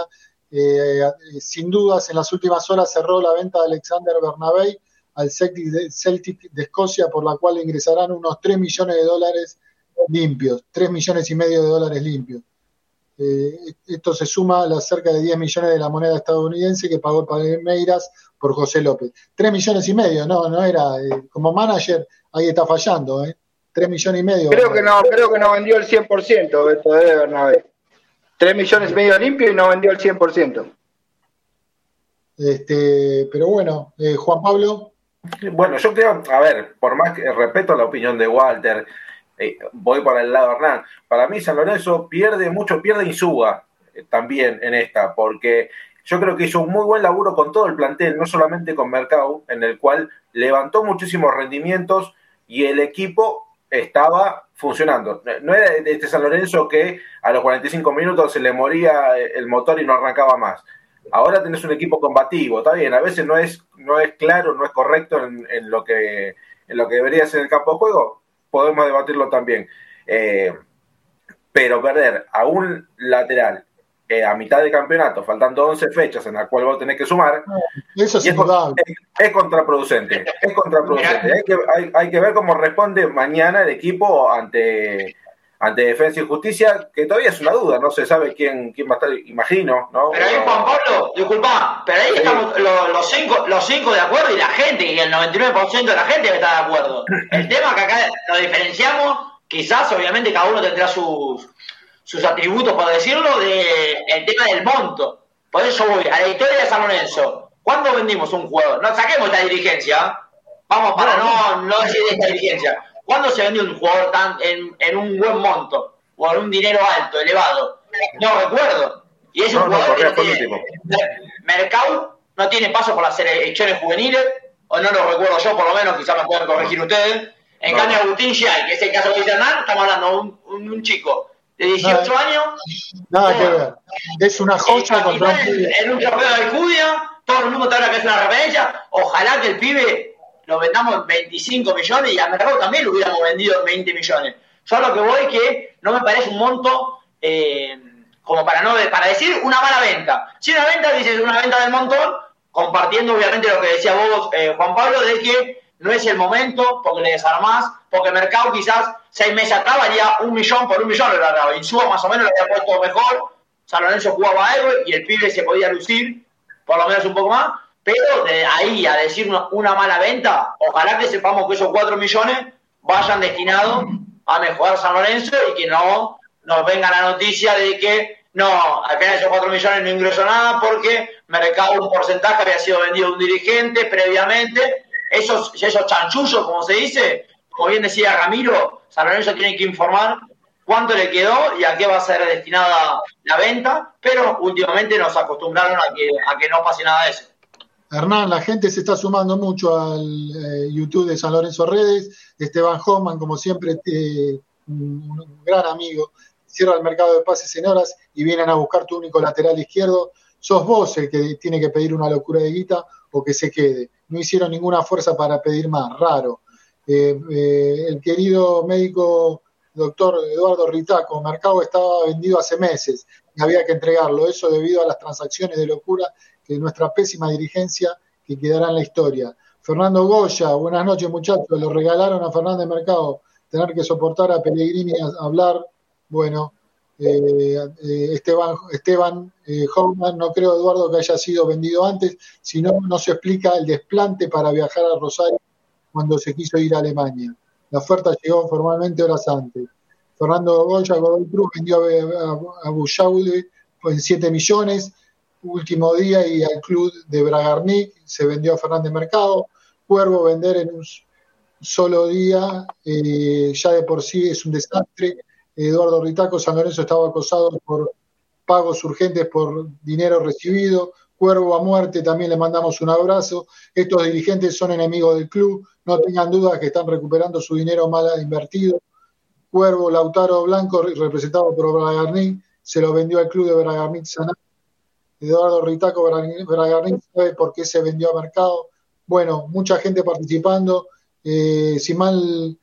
eh, sin dudas, en las últimas horas cerró la venta de Alexander Bernabé al Celtic de, Escocia, por la cual ingresarán unos 3 millones de dólares limpios, 3 millones y medio de dólares limpios. Eh, esto se suma a las cerca de 10 millones de la moneda estadounidense que pagó Palmeiras por José López. 3 millones y medio, no, no era, eh, como manager ahí está fallando, ¿eh? 3 millones y medio. Creo que no, creo que no vendió el 100% esto de Bernabé. 3 millones y medio limpio y no vendió el 100%. Este, pero bueno, eh, Juan Pablo. Bueno, yo creo, a ver, por más que respeto la opinión de Walter, eh, voy para el lado de Hernán. Para mí, San Lorenzo pierde mucho, pierde suba eh, también en esta, porque yo creo que hizo un muy buen laburo con todo el plantel, no solamente con Mercado, en el cual levantó muchísimos rendimientos y el equipo estaba funcionando. No era este San Lorenzo que a los 45 minutos se le moría el motor y no arrancaba más. Ahora tenés un equipo combativo, está bien, a veces no es, no es claro, no es correcto en, lo, que, en lo que debería ser el campo de juego, podemos debatirlo también. Eh, pero perder a un lateral a mitad de campeonato, faltando 11 fechas en la cual vos tenés que sumar, Eso es, es, contraproducente. Es contraproducente. Hay que, hay, hay que ver cómo responde mañana el equipo ante, ante Defensa y Justicia, que todavía es una duda, no se sabe quién, quién va a estar, imagino, ¿no? Pero ahí, Juan Pablo, disculpa, pero ahí estamos los, cinco, los cinco de acuerdo y la gente, y el 99% de la gente está de acuerdo. El tema que acá lo diferenciamos, quizás obviamente cada uno tendrá sus sus atributos, por decirlo, de el tema del monto. Por eso voy a la historia de San Lorenzo. ¿Cuándo vendimos un jugador? No saquemos esta dirigencia. Vamos para no, no decir esta dirigencia. ¿Cuándo se vendió un jugador tan en, en un buen monto? O en un dinero alto, elevado. No recuerdo. Y es un jugador que Mercado no tiene paso por las selecciones juveniles, o no lo recuerdo yo por lo menos, quizás me pueden corregir ustedes. En cambio, Agustín Gial, que es el caso de Hernán, estamos hablando de un, un, un chico de 18 años. Nada que ver. Es una joya contra un. En un trofeo de Judia, todo el mundo te habla que es una referencia. Ojalá que el pibe lo vendamos en 25 millones y a Mercado también lo hubiéramos vendido en 20 millones. Yo a lo que voy es que no me parece un monto eh, como para no para decir una mala venta. Si una venta dices una venta del montón, compartiendo obviamente lo que decía vos, eh, Juan Pablo, de que no es el momento, porque le desarmás, porque mercado quizás seis meses atrás valía un millón por un millón, y Insúa más o menos lo había puesto mejor, San Lorenzo jugaba algo y el pibe se podía lucir, por lo menos un poco más, pero de ahí a decir una, mala venta, ojalá que sepamos que esos cuatro millones vayan destinados a mejorar San Lorenzo y que no nos venga la noticia de que no, al final esos cuatro millones no ingresó nada porque mercado un porcentaje había sido vendido a un dirigente previamente esos, esos chanchullos, como se dice, como bien decía Ramiro, San Lorenzo tiene que informar cuánto le quedó y a qué va a ser destinada la venta, pero últimamente nos acostumbraron a que, a que no pase nada de eso. Hernán, la gente se está sumando mucho al eh, YouTube de San Lorenzo Redes. Esteban Homan, como siempre, un, gran amigo, cierra el mercado de pases en horas y vienen a buscar tu único lateral izquierdo. Sos vos el que tiene que pedir una locura de guita o que se quede no hicieron ninguna fuerza para pedir más, raro. Eh, eh, el querido médico doctor Eduardo Ritaco, Mercado estaba vendido hace meses y había que entregarlo, eso debido a las transacciones de locura que nuestra pésima dirigencia que quedará en la historia. Fernando Goya, buenas noches muchachos, lo regalaron a Fernández Mercado, tener que soportar a Pellegrini hablar, bueno, eh, eh, Esteban, Esteban eh, no creo, Eduardo, que haya sido vendido antes, sino no se explica el desplante para viajar a Rosario cuando se quiso ir a Alemania. La oferta llegó formalmente horas antes. Fernando Goya, Godoy Cruz, vendió a, a, en 7 millones, último día, y al club de Bragarnik se vendió a Fernández Mercado. Cuervo vender en un solo día, eh, ya de por sí es un desastre Eduardo Ritaco, San Lorenzo estaba acosado por pagos urgentes por dinero recibido. Cuervo a muerte, también le mandamos un abrazo. Estos dirigentes son enemigos del club, no tengan dudas que están recuperando su dinero mal invertido. Cuervo Lautaro Blanco, representado por Bragarnik, se lo vendió al club de Bragarnik Saná. Eduardo Ritaco Bragarnik sabe por qué se vendió a mercado. Bueno, mucha gente participando. Eh, si mal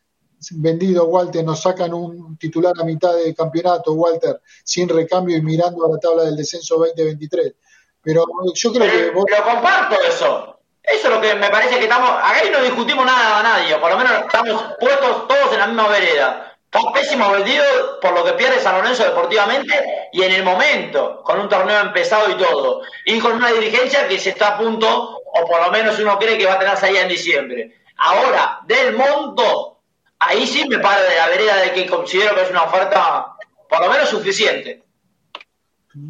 vendido, Walter, nos sacan un titular a mitad de campeonato, Walter, sin recambio y mirando a la tabla del descenso 2023. Pero yo creo que... Vos... Pero comparto eso. Eso es lo que me parece que estamos... Acá no discutimos nada a nadie, por lo menos estamos puestos todos en la misma vereda. Está pésimo vendido por lo que pierde San Lorenzo deportivamente y en el momento, con un torneo empezado y todo. Y con una dirigencia que se está a punto, o por lo menos uno cree que va a tener salida en diciembre. Ahora, del monto ahí sí me paro de la vereda de que considero que es una oferta por lo menos suficiente.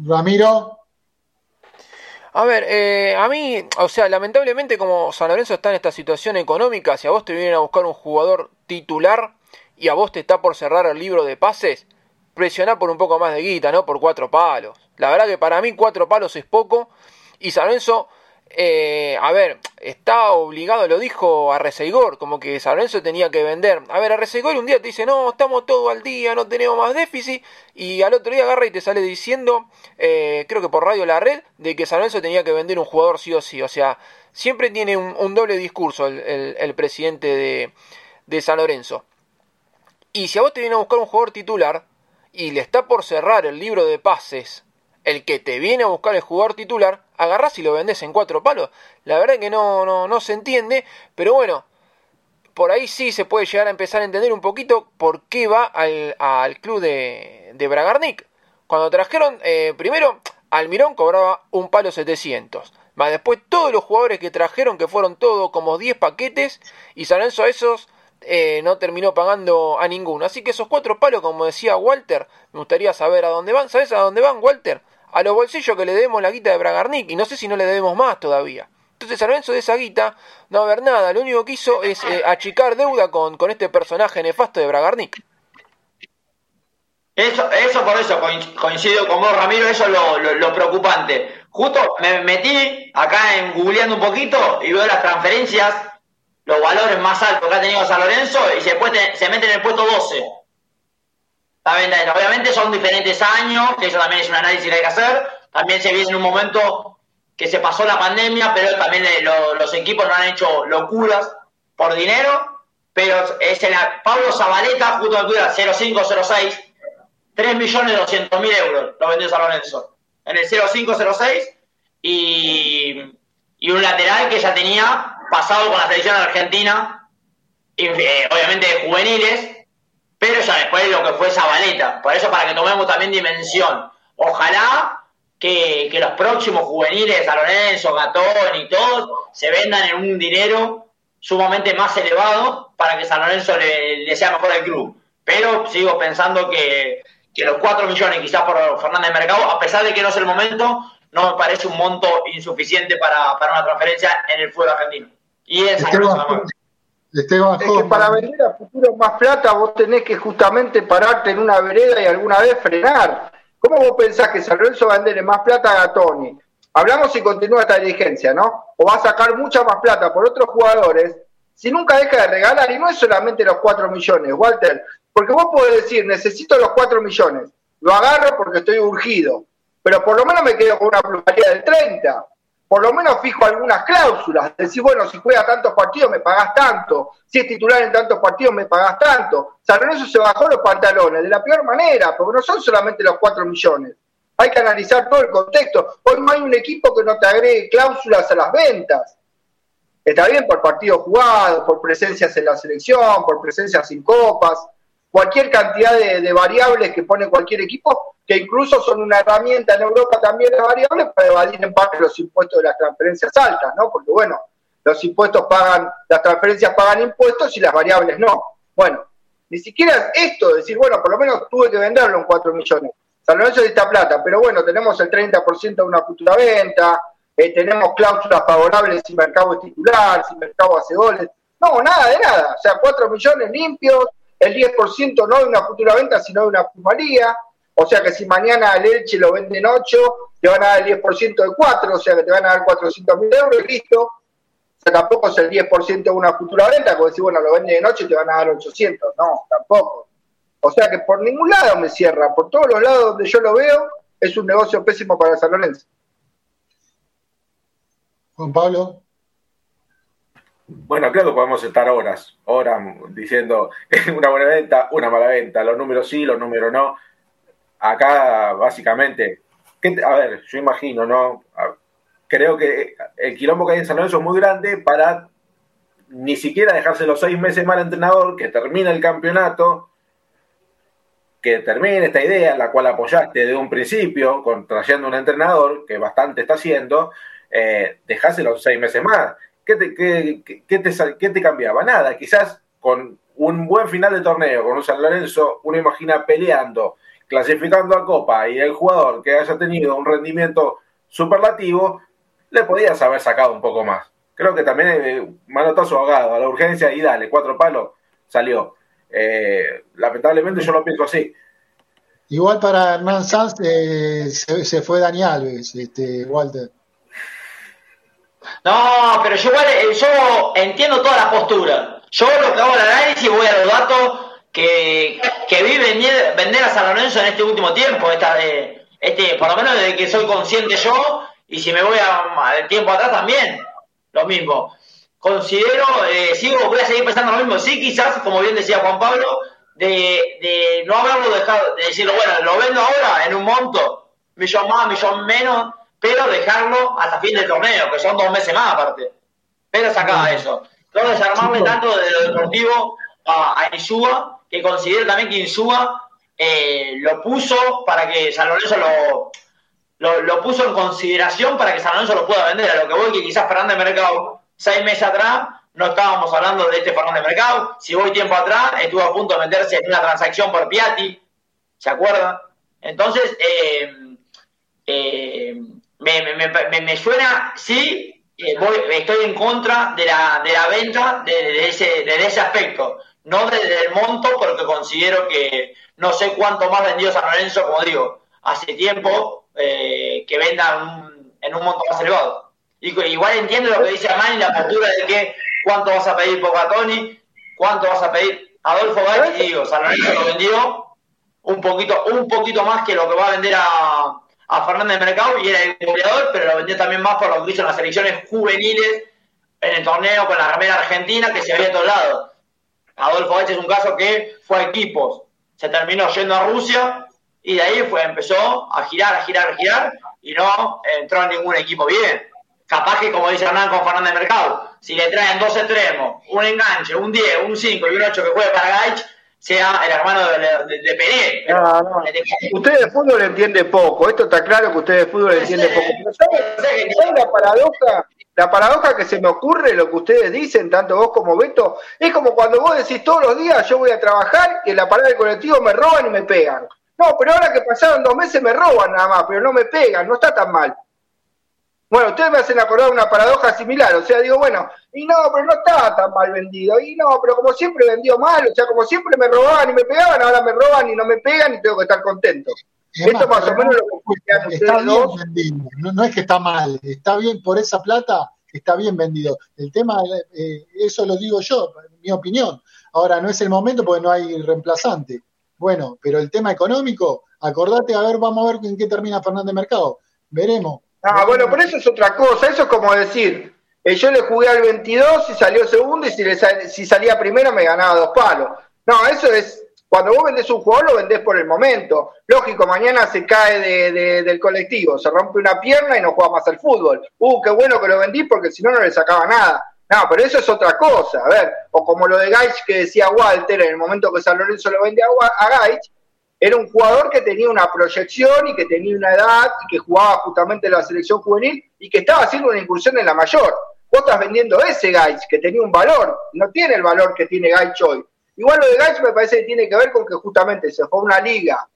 Ramiro. A ver, eh, a mí, o sea, lamentablemente como San Lorenzo está en esta situación económica, si a vos te vienen a buscar un jugador titular y a vos te está por cerrar el libro de pases, presioná por un poco más de guita, ¿no? Por cuatro palos. La verdad que para mí cuatro palos es poco y San Lorenzo eh, a ver, está obligado, lo dijo a Reseigor, como que San Lorenzo tenía que vender. A ver, a Reseigor un día te dice, no, estamos todo al día, no tenemos más déficit, y al otro día agarra y te sale diciendo, eh, creo que por radio la red, de que San Lorenzo tenía que vender un jugador sí o sí. O sea, siempre tiene un, doble discurso el, presidente de, de San Lorenzo. Y si a vos te viene a buscar un jugador titular, y le está por cerrar el libro de pases el que te viene a buscar el jugador titular, agarrás y lo vendés en cuatro palos. La verdad que no, no, no se entiende, pero bueno, por ahí sí se puede llegar a empezar a entender un poquito por qué va al, al club de, de Bragarnik. Cuando trajeron, eh, primero, Almirón cobraba un palo 700. Más después todos los jugadores que trajeron, que fueron todos como 10 paquetes, y San Lorenzo a esos eh, no terminó pagando a ninguno. Así que esos cuatro palos, como decía Walter, me gustaría saber a dónde van. ¿Sabes a dónde van, Walter? a los bolsillos que le debemos la guita de Bragarnik y no sé si no le debemos más todavía. Entonces San Lorenzo de esa guita no va a haber nada, lo único que hizo es eh, achicar deuda con, con este personaje nefasto de Bragarnik. Eso, eso por eso coincido con vos, Ramiro, eso es lo, lo, preocupante. justo me metí acá en un poquito y veo las transferencias, los valores más altos que ha tenido San Lorenzo y se, se mete en el puesto 12. Obviamente son diferentes años, que eso también es un análisis que hay que hacer. También se viene en un momento que se pasó la pandemia, pero también eh, los equipos no han hecho locuras por dinero. Pero es el Pablo Zabaleta, justo en el 0506, 3 millones 200 mil euros lo vendió San Lorenzo. En el 0506 y, y un lateral que ya tenía pasado con la selección argentina, eh, obviamente de juveniles, pero ya después lo que fue Zabaleta. Por eso, para que tomemos también dimensión. Ojalá que, los próximos juveniles, San Lorenzo, Gatón y todos, se vendan en un dinero sumamente más elevado para que San Lorenzo le, sea mejor al club. Pero sigo pensando que, los 4 millones quizás por Fernández Mercado, a pesar de que no es el momento, no me parece un monto insuficiente para, una transferencia en el fútbol argentino. Y San Lorenzo es que para vender a futuro más plata vos tenés que justamente pararte en una vereda y alguna vez frenar. ¿Cómo vos pensás que San Lorenzo va a venderle más plata a Gatoni? Hablamos si continúa esta dirigencia, ¿no? O va a sacar mucha más plata por otros jugadores si nunca deja de regalar. Y no es solamente los 4 millones, Walter. Porque vos podés decir, necesito los 4 millones. Lo agarro porque estoy urgido. Pero por lo menos me quedo con una plusvalía del 30 por lo menos fijo algunas cláusulas, decir, bueno, si juega tantos partidos me pagás tanto, si es titular en tantos partidos me pagás tanto. San Lorenzo se bajó los pantalones de la peor manera, porque no son solamente los 4 millones. Hay que analizar todo el contexto. Hoy no hay un equipo que no te agregue cláusulas a las ventas. Está bien por partidos jugados, por presencias en la selección, por presencias sin copas, cualquier cantidad de, variables que pone cualquier equipo, que incluso son una herramienta en Europa también de variables para evadir en parte los impuestos de las transferencias altas, ¿no? Porque bueno, los impuestos pagan, las transferencias pagan impuestos y las variables no. Bueno, ni siquiera esto, decir, bueno, por lo menos tuve que venderlo en 4 millones. San Lorenzo esta plata, pero bueno, tenemos el 30% de una futura venta, eh, tenemos cláusulas favorables si mercado es titular, si mercado hace goles. No, nada de nada. O sea, 4 millones limpios, el 10% no de una futura venta, sino de una plusvalía. O sea que si mañana el Elche lo venden 8, te van a dar el 10% de 4, o sea que te van a dar 400 mil euros y listo. O sea, tampoco es el 10% de una futura venta, porque si, bueno, lo venden de noche te van a dar 800. No, tampoco. O sea que por ningún lado me cierra. Por todos los lados donde yo lo veo, es un negocio pésimo para San Lorenzo. Juan Pablo. Bueno, que podemos estar horas, horas diciendo una buena venta, una mala venta, los números sí, los números no. Acá, básicamente, a ver, yo imagino, ¿no? Creo que el quilombo que hay en San Lorenzo es muy grande para ni siquiera dejarse los seis meses mal entrenador, que termine el campeonato, que termine esta idea, la cual apoyaste de un principio, con trayendo un entrenador, que bastante está haciendo, eh, dejarse los seis meses más ¿qué te, qué, te, te cambiaba? Nada, quizás con un buen final de torneo, con un San Lorenzo, uno imagina peleando, clasificando a Copa y el jugador que haya tenido un rendimiento superlativo, le podías haber sacado un poco más. Creo que también eh, manotazo ahogado a la urgencia y dale, cuatro palos, salió. Eh, lamentablemente yo lo pienso así. Igual para Hernán Sanz eh, se, fue Dani Alves, este, Walter. No, pero yo igual, eh, yo entiendo toda la postura. Yo lo que hago el análisis voy a los datos que, que vi vender, a San Lorenzo en este último tiempo, de, este, por lo menos desde que soy consciente yo, y si me voy al tiempo atrás también, lo mismo. Considero, eh, sigo, voy a seguir pensando lo mismo, sí quizás, como bien decía Juan Pablo, de, de no haberlo dejado, de decirlo, bueno, lo vendo ahora en un monto, millón más, millón menos, pero dejarlo hasta fin del torneo, que son dos meses más aparte. Pero sacaba eso. No desarmarme tanto de lo deportivo a, a Insúa, que considero también que Insúa eh, lo puso para que San Lorenzo lo, lo, puso en consideración para que San Lorenzo lo pueda vender. A lo que voy, que quizás Fernández Mercado, seis meses atrás, no estábamos hablando de este Fernández Mercado. Si voy tiempo atrás, estuvo a punto de meterse en una transacción por Piatti, ¿se acuerda? Entonces, eh, eh, me, me, me, suena, sí, eh, estoy en contra de la, de la venta de, ese, de ese aspecto, no desde el monto, porque considero que no sé cuánto más vendió San Lorenzo, como digo, hace tiempo eh, que venda en un monto más elevado. Y, igual entiendo lo que dice Armani, la postura de que cuánto vas a pedir por Tony, cuánto vas a pedir Adolfo Gatti, digo, San Lorenzo lo vendió un poquito, un poquito más que lo que va a vender a, a Fernández Mercado y era el goleador, pero lo vendió también más por lo que hizo en las selecciones juveniles en el torneo con la remera argentina que se había a todos lados. Adolfo H es un caso que fue a equipos, se terminó yendo a Rusia y de ahí fue, empezó a girar, a girar, a girar y no entró en ningún equipo bien. Capaz que, como dice Hernán con Fernández Mercado, si le traen dos extremos, un enganche, un 10, un 5 y un 8 que juegue para Gaich, sea el hermano de, de, de. No, no. Usted de fútbol entiende poco, esto está claro que usted de fútbol entiende poco. Pero ¿sabe, la paradoja? La paradoja que se me ocurre, lo que ustedes dicen, tanto vos como Beto, es como cuando vos decís todos los días yo voy a trabajar, que en la parada del colectivo me roban y me pegan. No, pero ahora que pasaron dos meses me roban nada más, pero no me pegan, no está tan mal. Bueno, ustedes me hacen acordar una paradoja similar, o sea, digo, bueno, y no, pero no estaba tan mal vendido, y no, pero como siempre vendió mal, o sea, como siempre me robaban y me pegaban, ahora me roban y no me pegan y tengo que estar contento. Esto más o menos lo que está bien vendido, no, es que está mal, está bien por esa plata, está bien vendido. El tema, eh, eso lo digo yo, mi opinión. Ahora no es el momento porque no hay reemplazante. Bueno, pero el tema económico, acordate, a ver, vamos a ver en qué termina Fernández Mercado. Veremos. Ah, bueno, pero eso es otra cosa. Eso es como decir, eh, yo le jugué al 22 y salió segundo y si, le si salía primero me ganaba dos palos. No, eso es, cuando vos vendés un jugador lo vendés por el momento. Lógico, mañana se cae de, del colectivo, se rompe una pierna y no juega más al fútbol. Uh, qué bueno que lo vendí porque si no, no le sacaba nada. No, pero eso es otra cosa. A ver, o como lo de Gaich que decía Walter en el momento que San Lorenzo lo vende a, a Gaich, era un jugador que tenía una proyección y que tenía una edad y que jugaba justamente en la selección juvenil y que estaba haciendo una incursión en la mayor. Vos estás vendiendo ese Gaich que tenía un valor, no tiene el valor que tiene Gaich hoy. Igual lo de Gaich me parece que tiene que ver con que justamente se fue a una liga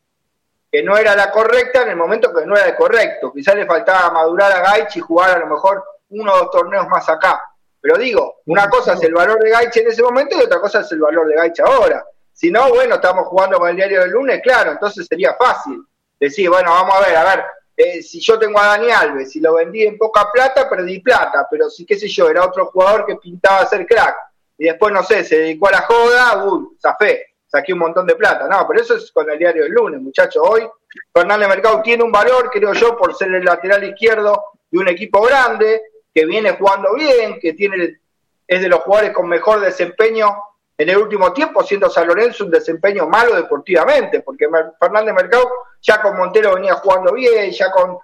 que no era la correcta en el momento que no era el correcto. Quizás le faltaba madurar a Gaich y jugar a lo mejor uno o dos torneos más acá. Pero digo, una cosa es el valor de Gaich en ese momento y otra cosa es el valor de Gaich ahora. Si no, bueno, estamos jugando con el diario del lunes, claro, entonces sería fácil decir, bueno, vamos a ver, a ver, eh, si yo tengo a Dani Alves, si lo vendí en poca plata, perdí plata, pero si, qué sé yo, era otro jugador que pintaba ser crack, y después, no sé, se dedicó a la joda, uy, zafé, saqué un montón de plata. No, pero eso es con el diario del lunes, muchachos. Hoy Fernández Mercado tiene un valor, creo yo, por ser el lateral izquierdo de un equipo grande, que viene jugando bien, que tiene es de los jugadores con mejor desempeño en el último tiempo, siendo San Lorenzo un desempeño malo deportivamente, porque Fernández Mercado ya con Montero venía jugando bien, ya con,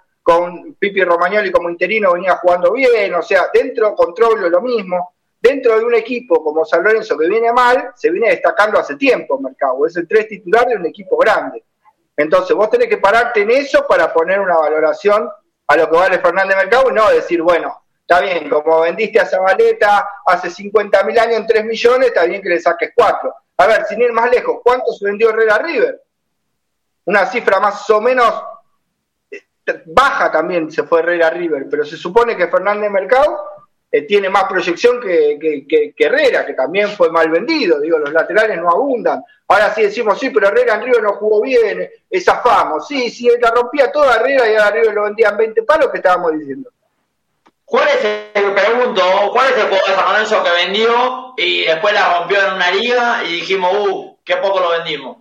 Pipi Romagnoli como interino venía jugando bien, o sea, dentro control lo mismo. Dentro de un equipo como San Lorenzo que viene mal, se viene destacando hace tiempo Mercado, es el tres titular de un equipo grande. Entonces vos tenés que pararte en eso para poner una valoración a lo que vale Fernández Mercado y no decir, bueno, Está bien, como vendiste a Zabaleta hace 50 mil años en 3 millones, está bien que le saques 4. A ver, sin ir más lejos, ¿cuánto se vendió Herrera River? Una cifra más o menos eh, baja también se fue Herrera River, pero se supone que Fernández Mercado eh, tiene más proyección que, Herrera, que también fue mal vendido. Digo, los laterales no abundan. Ahora sí decimos, sí, pero Herrera en River no jugó bien, es afamo. Sí, sí, la rompía toda Herrera y a River lo vendían 20 palos, que estábamos diciendo. ¿Cuál es el, pregunto, cuál es el jugador de San Lorenzo que vendió y después la rompió en una liga y dijimos, uh, qué poco lo vendimos?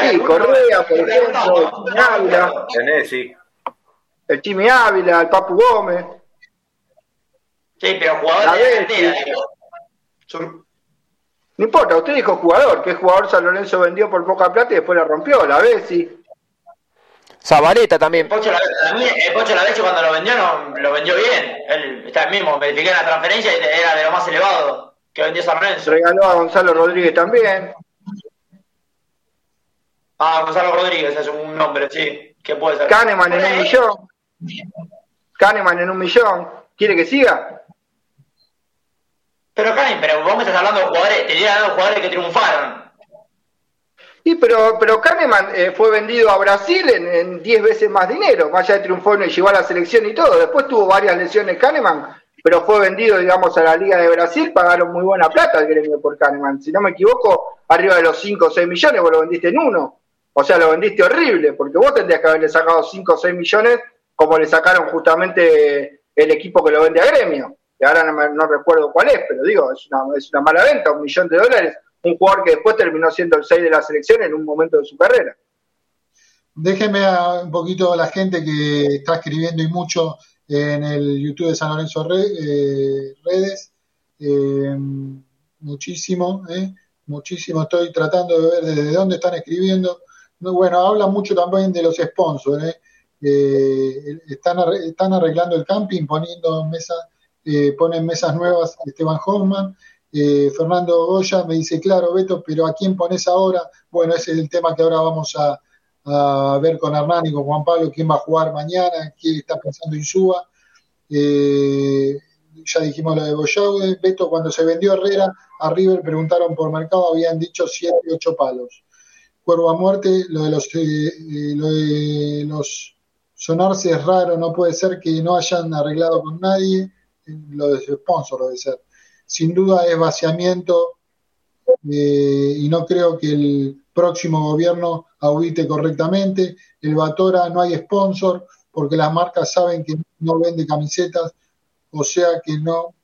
Sí, Correa, por ejemplo, el Ávila. El Chimi Ávila, el Papu Gómez. Sí, pero jugador de No importa, usted dijo jugador, ¿qué jugador San Lorenzo vendió por poca plata y después la rompió? La Bessi. Zabaleta también. El Pocho, la, el Pocho cuando lo vendió, no, lo vendió bien. Él está el mismo, verifiqué la transferencia y era de lo más elevado que vendió San Lorenzo. Regaló a Gonzalo Rodríguez también. Ah, Gonzalo Rodríguez es un nombre, sí. ¿Qué puede ser? Kahneman en un millón. Kahneman en un millón. ¿Quiere que siga? Pero Kahneman, pero vos me estás hablando de jugadores, te estoy hablando de jugadores que triunfaron. Sí, pero, pero Kahneman eh, fue vendido a Brasil en 10 veces más dinero, más allá de triunfó y llegó a la selección y todo. Después tuvo varias lesiones Kahneman, pero fue vendido, digamos, a la Liga de Brasil, pagaron muy buena plata al gremio por Kahneman. Si no me equivoco, arriba de los 5 o 6 millones, vos lo vendiste en uno. O sea, lo vendiste horrible, porque vos tendrías que haberle sacado 5 o 6 millones como le sacaron justamente el equipo que lo vende a gremio. Y ahora no, recuerdo cuál es, pero digo, es una, es una mala venta, un millón de dólares. Un jugador que después terminó siendo el 6 de la selección en un momento de su carrera. Déjeme un poquito a la gente que está escribiendo y mucho en el YouTube de San Lorenzo eh, Redes. Eh, muchísimo, eh, muchísimo. Estoy tratando de ver desde dónde están escribiendo. Bueno, habla mucho también de los sponsors. están, están arreglando el camping, poniendo mesas, ponen mesas nuevas Esteban Hoffman. Fernando Goya me dice, claro, Beto, pero ¿a quién pones ahora? Bueno, ese es el tema que ahora vamos a, ver con Hernán y con Juan Pablo quién va a jugar mañana, quién está pensando en Suba. Eh, ya dijimos lo de Boyaude. Beto, cuando se vendió Herrera a River, preguntaron por mercado, habían dicho 7, 8 palos. Cuervo a muerte, lo de los, eh, eh, lo de los sonarse es raro, no puede ser que no hayan arreglado con nadie, lo de su sponsor debe ser. Sin duda es vaciamiento y no creo que el próximo gobierno audite correctamente. El Batora no hay sponsor porque las marcas saben que no vende camisetas, o sea que no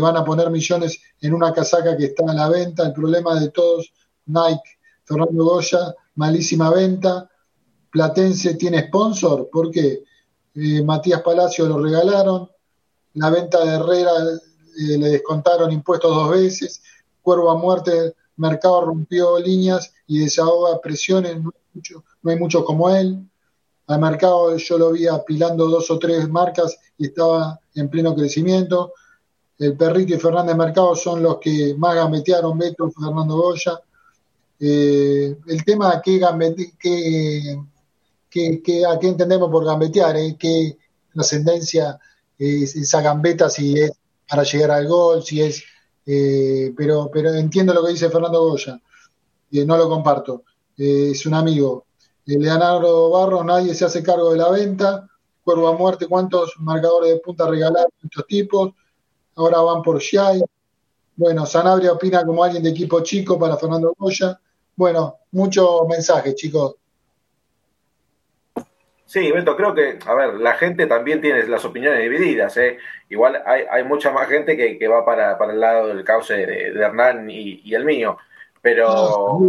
van a poner millones en una casaca que está a la venta. El problema de todos, Nike, Fernando Goya, malísima venta. Platense tiene sponsor, ¿por qué? Eh, Matías Palacio lo regalaron, la venta de Herrera eh, le descontaron impuestos dos veces, Cuervo a Muerte Mercado rompió líneas y desahoga presiones, no hay, mucho, como él. Al mercado yo lo vi apilando dos o tres marcas y estaba en pleno crecimiento. El Perrito y Fernández Mercado son los que más gambetearon, Beto, Fernando Goya. Eh, el tema a qué, a qué entendemos por gambetear, eh, qué trascendencia es esa gambeta, si es para llegar al gol, si es eh, pero, pero entiendo lo que dice Fernando Goya, eh, no lo comparto, eh, es un amigo. Leonardo Barros, nadie se hace cargo de la venta, Cuervo a muerte, ¿cuántos marcadores de punta regalaron estos tipos? Ahora van por Shai. Bueno, Sanabria opina como alguien de equipo chico para Fernando Goya. Bueno, muchos mensajes, chicos. Sí, Beto, creo que, a ver, la gente también tiene las opiniones divididas. ¿eh? Igual hay, hay mucha más gente que, va para, el lado del cauce de, Hernán y, el mío. Pero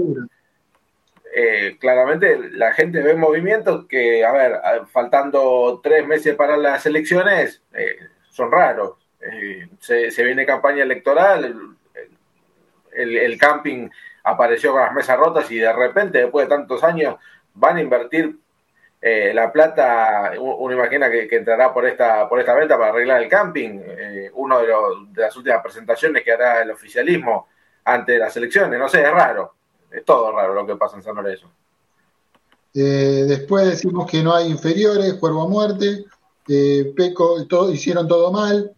eh, claramente la gente ve movimientos que, a ver, faltando tres meses para las elecciones, eh, son raros. Eh, se, viene campaña electoral, el, el camping apareció con las mesas rotas y de repente, después de tantos años, van a invertir eh, la plata, uno imagina que, entrará por esta, por esta venta para arreglar el camping, eh, uno de, de, las últimas presentaciones que hará el oficialismo ante las elecciones, no sé, es raro, es todo raro lo que pasa en San Lorenzo. Eh, después decimos que no hay inferiores, cuervo a muerte, Peco, todo, hicieron todo mal,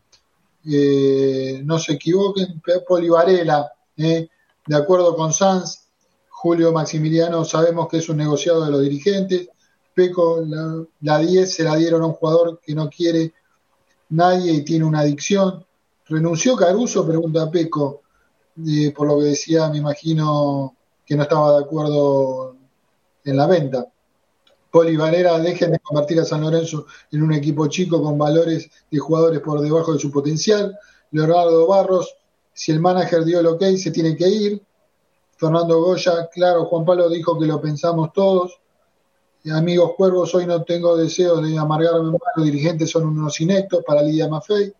no se equivoquen, Poli Varela, de acuerdo con Sanz, Julio Maximiliano sabemos que es un negociado de los dirigentes, Peco, la, 10 se la dieron a un jugador que no quiere nadie y tiene una adicción. ¿Renunció Caruso? Pregunta Peco, eh, por lo que decía, me imagino que no estaba de acuerdo en la venta. Poli Valera, dejen de convertir a San Lorenzo en un equipo chico con valores de jugadores por debajo de su potencial. Leonardo Barros, si el manager dio el ok, se tiene que ir. Fernando Goya, claro, Juan Pablo dijo que lo pensamos todos. Amigos cuervos, hoy no tengo deseo de amargarme más, los dirigentes son unos inectos para Lidia Maffei.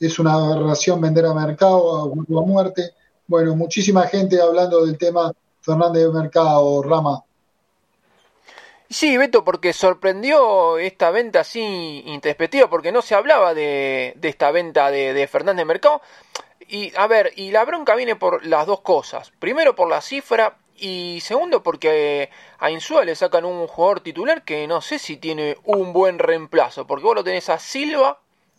Es una aberración vender a mercado, a, a muerte. Bueno, muchísima gente hablando del tema Fernández de Mercado, Rama. Sí, Beto, porque sorprendió esta venta así introspectiva, porque no se hablaba de, esta venta de, de Fernández de Mercado. Y a ver, y la bronca viene por las dos cosas. Primero por la cifra y segundo, porque a Insúa le sacan un jugador titular que no sé si tiene un buen reemplazo. Porque vos lo tenés a Silva,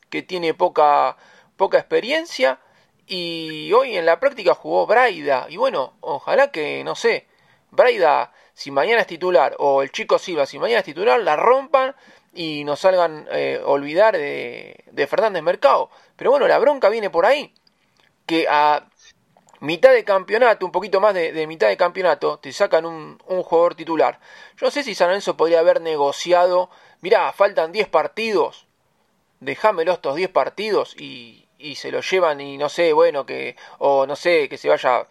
que tiene poca, poca experiencia. Y hoy en la práctica jugó Braida. Y bueno, ojalá que, no sé, Braida, si mañana es titular, o el chico Silva, si mañana es titular, la rompan y nos salgan eh, olvidar de, de Fernández Mercado. Pero bueno, la bronca viene por ahí. Que a mitad de campeonato, un poquito más de, mitad de campeonato, te sacan un, jugador titular. Yo no sé si San Lorenzo podría haber negociado, mirá, faltan 10 partidos, déjamelo estos 10 partidos y, y se lo llevan y no sé, bueno, que, o no sé, que se vaya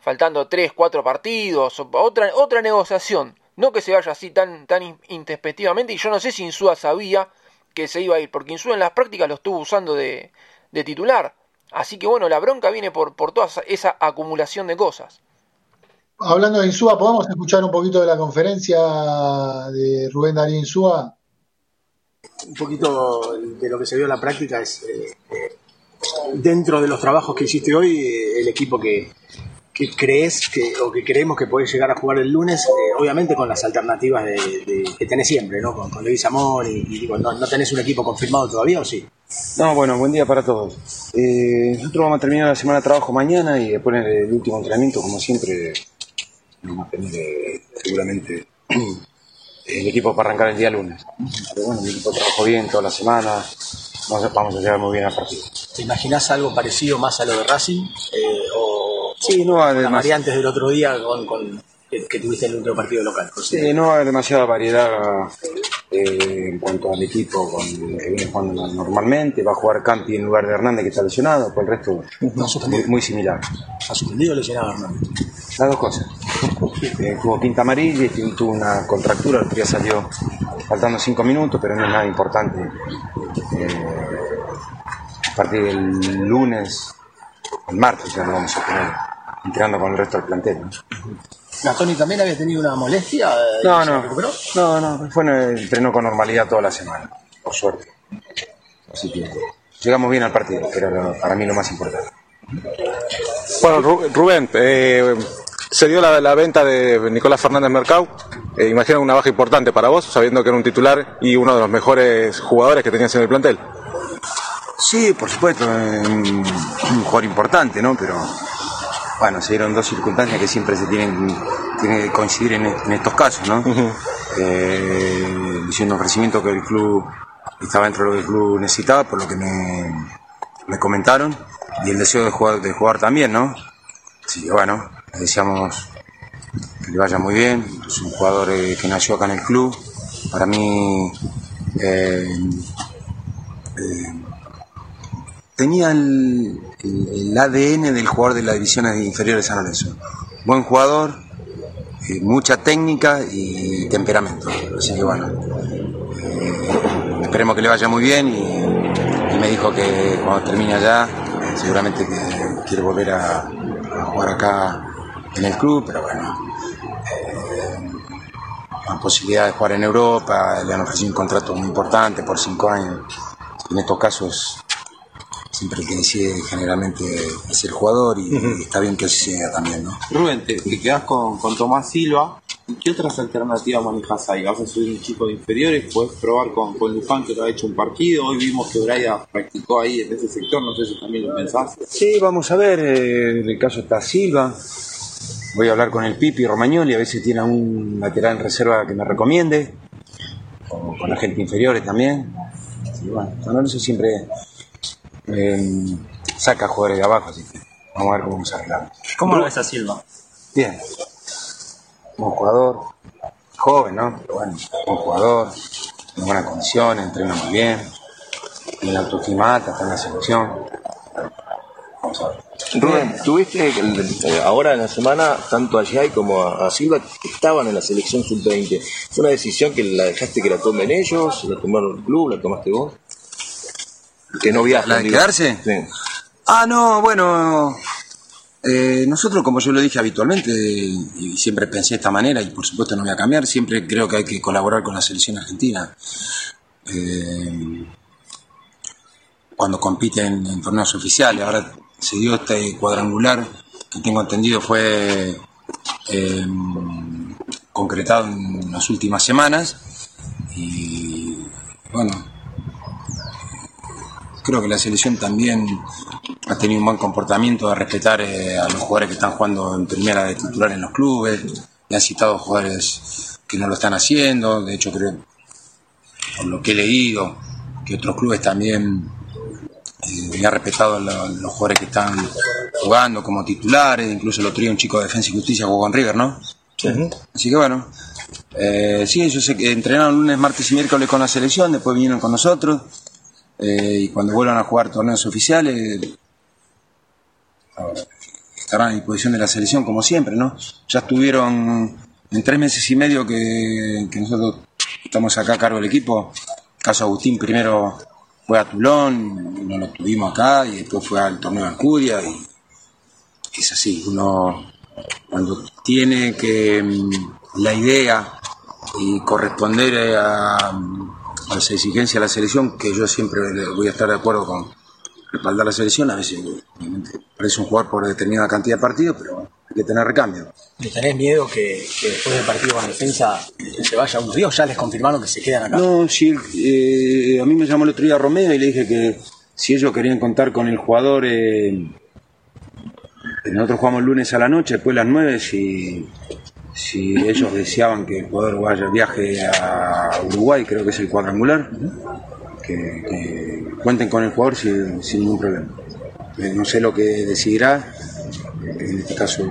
faltando 3, 4 partidos, otra, otra negociación. No que se vaya así tan, tan intempestivamente. Y yo no sé si Insúa sabía que se iba a ir, porque Insúa en las prácticas lo estuvo usando de, de titular. Así que bueno, la bronca viene por, por toda esa acumulación de cosas. Hablando de Insúa, ¿podemos escuchar un poquito de la conferencia de Rubén Darío Insúa? Un poquito de lo que se vio en la práctica es, eh, eh, dentro de los trabajos que hiciste hoy, eh, el equipo que, que crees que, o que creemos que puede llegar a jugar el lunes, eh, obviamente con las alternativas de, que tenés siempre, ¿no? Con, con Luis Amor y, digo, ¿no, ¿no, tenés un equipo confirmado todavía o sí? No, bueno, buen día para todos. Eh, nosotros vamos a terminar la semana de trabajo mañana y después en el último entrenamiento, como siempre, vamos a tener eh, seguramente el equipo para arrancar el día lunes. Pero bueno, el equipo trabajó bien toda la semana, vamos a, vamos a llegar muy bien al partido. ¿Te imaginas algo parecido más a lo de Racing? o Sí, no hay variantes del otro día con, que, tuviste en el último partido local. Sí, no hay demasiada variedad eh, en cuanto al equipo con que viene jugando normalmente. Va a jugar Campi en lugar de Hernández que está lesionado, por el resto muy, similar. ¿Ha suspendido o lesionado Hernández? Las dos cosas. Eh, tuvo quinta amarilla y tuvo una contractura, el día salió faltando cinco minutos, pero no es nada importante. Eh, a partir del lunes, el martes ya lo vamos a tener entrenando con el resto del plantel. ¿no? Gastoni también había tenido una molestia. No, no, no, no, fue entrenó con normalidad toda la semana, por suerte. Así que llegamos bien al partido, que era para mí lo más importante. Bueno, Rubén, eh, se dio la, venta de Nicolás Fernández Mercado. Eh, imagino una baja importante para vos, sabiendo que era un titular y uno de los mejores jugadores que tenías en el plantel. Sí, por supuesto, un jugador importante, ¿no? Pero bueno, se dieron dos circunstancias que siempre se tienen, que coincidir en, estos casos, ¿no? Eh, un ofrecimiento que el club estaba dentro de lo que el club necesitaba, por lo que me, comentaron, y el deseo de jugar, de jugar también, ¿no? Sí, bueno, le deseamos que le vaya muy bien, es un jugador eh, que nació acá en el club, para mí eh, tenía el, ADN del jugador de la división inferior de San Lorenzo. Buen jugador, eh, mucha técnica y temperamento. Así que bueno, eh, esperemos que le vaya muy bien y, me dijo que cuando termine allá, seguramente que quiere volver a, jugar acá en el club, pero bueno, eh, la posibilidad de jugar en Europa, le han ofrecido un contrato muy importante por cinco años. En estos casos siempre el que decide generalmente es el jugador y, está bien que así sea también, ¿no? Rubén, te, quedas con, Tomás Silva. ¿Qué otras alternativas manejas ahí? ¿Vas a subir un chico de inferiores? ¿Puedes probar con, con Luján que te ha hecho un partido? Hoy vimos que Braida practicó ahí en ese sector, no sé si también lo pensás. Sí, vamos a ver, eh, en el caso está Silva. Voy a hablar con el Pipi Romagnoli, a ver si tiene un lateral en reserva que me recomiende. O con la gente inferiores también. Sí, bueno, eso siempre eh, saca jugadores de abajo, así que vamos a ver cómo nos arreglamos. ¿Cómo lo ves a Silva? Bien. Un jugador, joven, ¿no? Pero bueno, un jugador, en buenas condiciones, entrena muy bien, tiene autoestima alta, está en la selección. Vamos a ver. Rubén, tuviste eh, ahora en la semana tanto a Jai como a, Silva que estaban en la selección sub-20. ¿Fue una decisión que la dejaste que la tomen ellos? ¿La tomaron el club? ¿La tomaste vos? Que no viajan. ¿La de quedarse? Sí. Ah, no, bueno, eh, nosotros, como yo lo dije habitualmente, y siempre pensé de esta manera, y por supuesto no voy a cambiar, siempre creo que hay que colaborar con la selección argentina. Eh, cuando compiten en torneos oficiales, ahora se dio este cuadrangular, que tengo entendido fue eh, concretado en las últimas semanas, y bueno, creo que la selección también ha tenido un buen comportamiento de respetar eh, a los jugadores que están jugando en primera de titular en los clubes. Y han citado jugadores que no lo están haciendo. De hecho, creo, por lo que he leído, que otros clubes también eh, ha respetado a lo- los jugadores que están jugando como titulares, incluso el otro día un chico de Defensa y Justicia jugó con River, ¿no? Así que bueno, eh, sí, sé que entrenaron lunes, martes y miércoles con la selección, después vinieron con nosotros, eh, y cuando vuelvan a jugar torneos oficiales, ahora, estarán a disposición de la selección como siempre, ¿no? Ya estuvieron en tres meses y medio que, nosotros estamos acá a cargo del equipo. Caso Agustín primero fue a Tulón, no lo tuvimos acá y después fue al torneo de Alcudia y es así, uno cuando tiene que mm, la idea y corresponder a las exigencias de la selección, que yo siempre voy a estar de acuerdo con respaldar la selección, a veces obviamente, parece un jugador por determinada cantidad de partidos, pero hay que tener recambio. ¿Le tenés miedo que, que después del partido con defensa se vaya unos días? ¿Ya les confirmaron que se quedan acá? No, sí, eh, a mí me llamó el otro día Romeo y le dije que si ellos querían contar con el jugador, eh, nosotros jugamos lunes a la noche, después las 9, si, si ellos deseaban que el jugador vaya, viaje a Uruguay, creo que es el cuadrangular, que, cuenten con el jugador sin, ningún problema. Eh, no sé lo que decidirá, en este caso